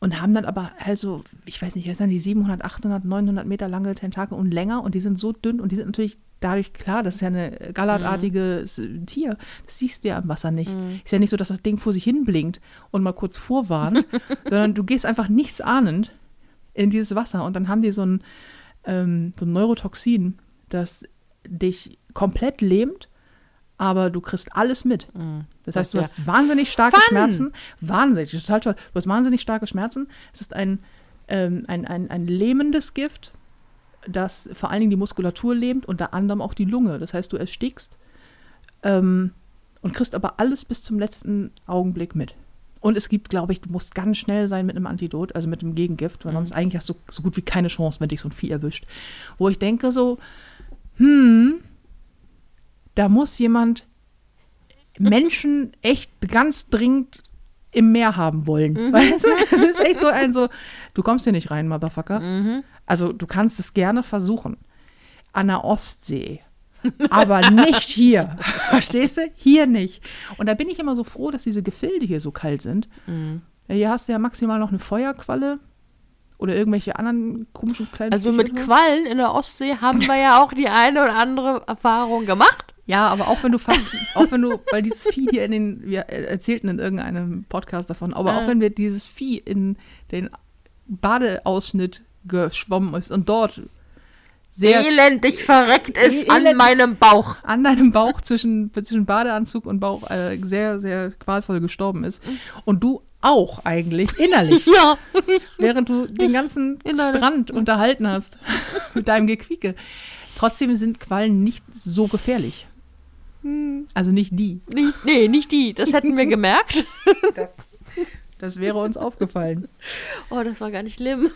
und haben dann aber halt so, ich weiß nicht, was sind die 700, 800, 900 Meter lange Tentakel und länger und die sind so dünn und die sind natürlich dadurch klar, das ist ja ein gallertartiges Tier, das siehst du ja im Wasser nicht. Ist ja nicht so, dass das Ding vor sich hin blinkt und mal kurz vorwarnt, sondern du gehst einfach nichts ahnend in dieses Wasser und dann haben die so ein, ähm, so ein Neurotoxin, das dich komplett lähmt, aber du kriegst alles mit. Das heißt, du ist hast wahnsinnig starke Fun. Schmerzen. Wahnsinnig, total toll. Du hast wahnsinnig starke Schmerzen. Es ist ein, ähm, ein, ein, ein lähmendes Gift, das vor allen Dingen die Muskulatur lähmt, unter anderem auch die Lunge. Das heißt, du erstickst ähm, und kriegst aber alles bis zum letzten Augenblick mit. Und es gibt, glaube ich, du musst ganz schnell sein mit einem Antidot, also mit einem Gegengift, weil sonst eigentlich hast du so gut wie keine Chance, wenn dich so ein Vieh erwischt. Wo ich denke so, hm, da muss jemand Menschen echt ganz dringend im Meer haben wollen. Weißt du? Es ist echt so ein so, du kommst hier nicht rein, Motherfucker. Also du kannst es gerne versuchen. An der Ostsee. Aber nicht hier. Verstehst du? Hier nicht. Und da bin ich immer so froh, dass diese Gefilde hier so kalt sind. Ja, Hier hast du ja maximal noch eine Feuerqualle oder irgendwelche anderen komischen kleinen Also Fische mit. Quallen in der Ostsee haben wir ja auch die eine oder andere Erfahrung gemacht. Ja, aber auch wenn du fast, auch wenn du, weil dieses Vieh hier in den, wir erzählten in irgendeinem Podcast davon, aber auch Ah. wenn wir dieses Vieh in den Badeausschnitt geschwommen ist und dort sehr Elendig verreckt ist an Elend- meinem Bauch. an deinem Bauch zwischen, zwischen Badeanzug und Bauch äh, sehr, sehr qualvoll gestorben ist und du auch eigentlich innerlich, Ja. während du den ganzen innerlich. Strand unterhalten hast mit deinem Gequieke. Trotzdem sind Quallen nicht so gefährlich. Also nicht die. Nicht, nee, nicht die. Das hätten wir gemerkt. Das, das wäre uns aufgefallen. Oh, das war gar nicht schlimm.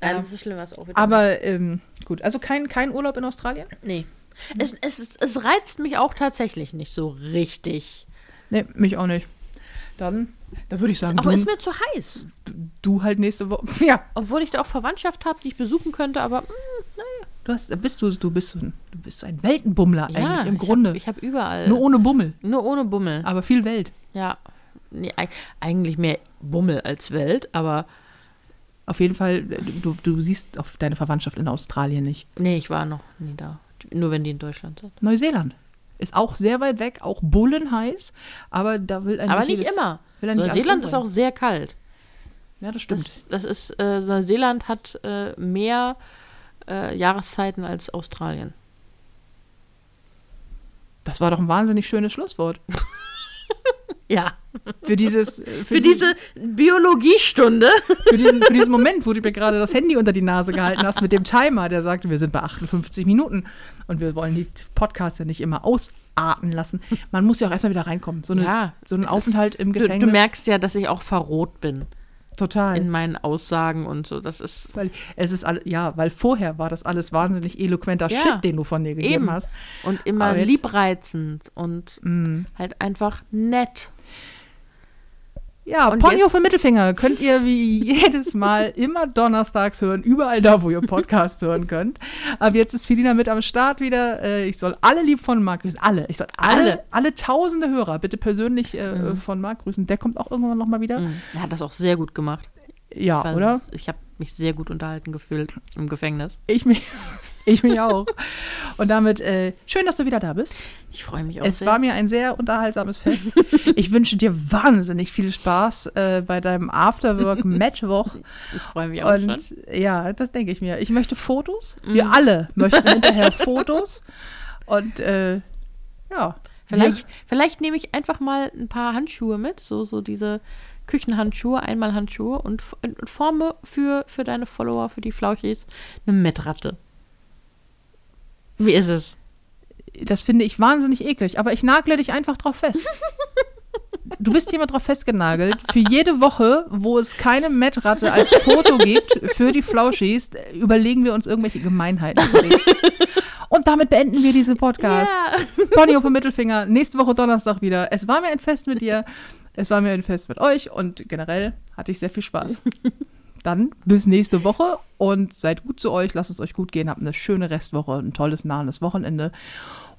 Nein, das ist so schlimm war es auch wieder. Aber ähm, gut, also kein, kein Urlaub in Australien? nee. Es, es, es reizt mich auch tatsächlich nicht so richtig. Nee, mich auch nicht. Dann, da würde ich sagen, Aber du, ist mir zu heiß. du halt nächste Woche. Ja, Obwohl ich da auch Verwandtschaft habe, die ich besuchen könnte, aber mm, du hast, bist du, du bist ein, du bist ein Weltenbummler ja, eigentlich im Grunde. Hab, ich habe überall. Nur ohne Bummel, nur ohne Bummel. aber viel Welt. Ja. Nee, eig- eigentlich mehr Bummel als Welt, aber Auf jeden Fall, du, du siehst auf deine Verwandtschaft in Australien nicht. nee, ich war noch nie da. Nur wenn die in Deutschland sind. Neuseeland ist auch sehr weit weg, auch bullenheiß, aber da will ein aber nicht jedes- immer. er Neuseeland ist auch sehr kalt. Ja, das stimmt. Das, das ist, äh, Neuseeland hat äh, mehr äh, Jahreszeiten als Australien. Das war doch ein wahnsinnig schönes Schlusswort. Ja. Für dieses. Für, für diese Biologiestunde. Für diesen, für diesen Moment, wo du mir gerade das Handy unter die Nase gehalten hast mit dem Timer, der sagte, wir sind bei 58 Minuten und wir wollen die Podcasts ja nicht immer ausarten lassen. Man muss ja auch erstmal wieder reinkommen. So, eine, ja, so ein Aufenthalt ist, im Gefängnis. Du, du merkst ja, dass ich auch verroht bin. Total. In meinen Aussagen und so. Das ist. Weil es ist all, ja, weil vorher war das alles wahnsinnig eloquenter ja, Shit, den du von dir gegeben eben. hast. Und immer liebreizend und mm. halt einfach nett. Ja, und Ponyo für Mittelfinger könnt ihr wie jedes Mal immer donnerstags hören, überall da, wo ihr Podcast hören könnt. Aber jetzt ist Felina mit am Start wieder. Äh, ich soll alle lieb von Marc grüßen. Alle. Ich soll alle, alle, alle tausende Hörer bitte persönlich äh, mhm. von Marc grüßen. Der kommt auch irgendwann nochmal wieder. Mhm. Er hat das auch sehr gut gemacht. Ja, ich oder? Ich habe mich sehr gut unterhalten gefühlt im Gefängnis. Ich mich. Ich mich auch. Und damit äh, schön, dass du wieder da bist. Ich freue mich auch. Es sehr. war mir ein sehr unterhaltsames Fest. ich wünsche dir wahnsinnig viel Spaß äh, bei deinem Afterwork Mittwoch. Ich freue mich auch Und, schon. Ja, das denke ich mir. Ich möchte Fotos. Mhm. Wir alle möchten hinterher Fotos. Und äh, ja. Vielleicht, vielleicht nehme ich einfach mal ein paar Handschuhe mit, so, so diese Küchenhandschuhe, Einmalhandschuhe und, und forme für, für deine Follower, für die Flauchis, eine Mettratte. Wie ist es? Das finde ich wahnsinnig eklig, aber ich nagle dich einfach drauf fest. Du bist hier drauf festgenagelt. Für jede Woche, wo es keine Mettratte als Foto gibt für die Flauschis, überlegen wir uns irgendwelche Gemeinheiten. Und damit beenden wir diesen Podcast. Yeah. Pony auf dem Mittelfinger. Nächste Woche Donnerstag wieder. Es war mir ein Fest mit dir. Es war mir ein Fest mit euch und generell hatte ich sehr viel Spaß. Dann bis nächste Woche und seid gut zu euch, lasst es euch gut gehen, habt eine schöne Restwoche, ein tolles, nahes Wochenende.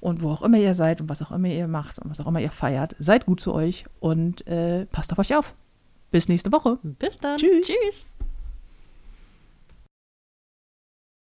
Und wo auch immer ihr seid und was auch immer ihr macht und was auch immer ihr feiert, seid gut zu euch und äh, passt auf euch auf. Bis nächste Woche. Bis dann. Tschüss. Tschüss.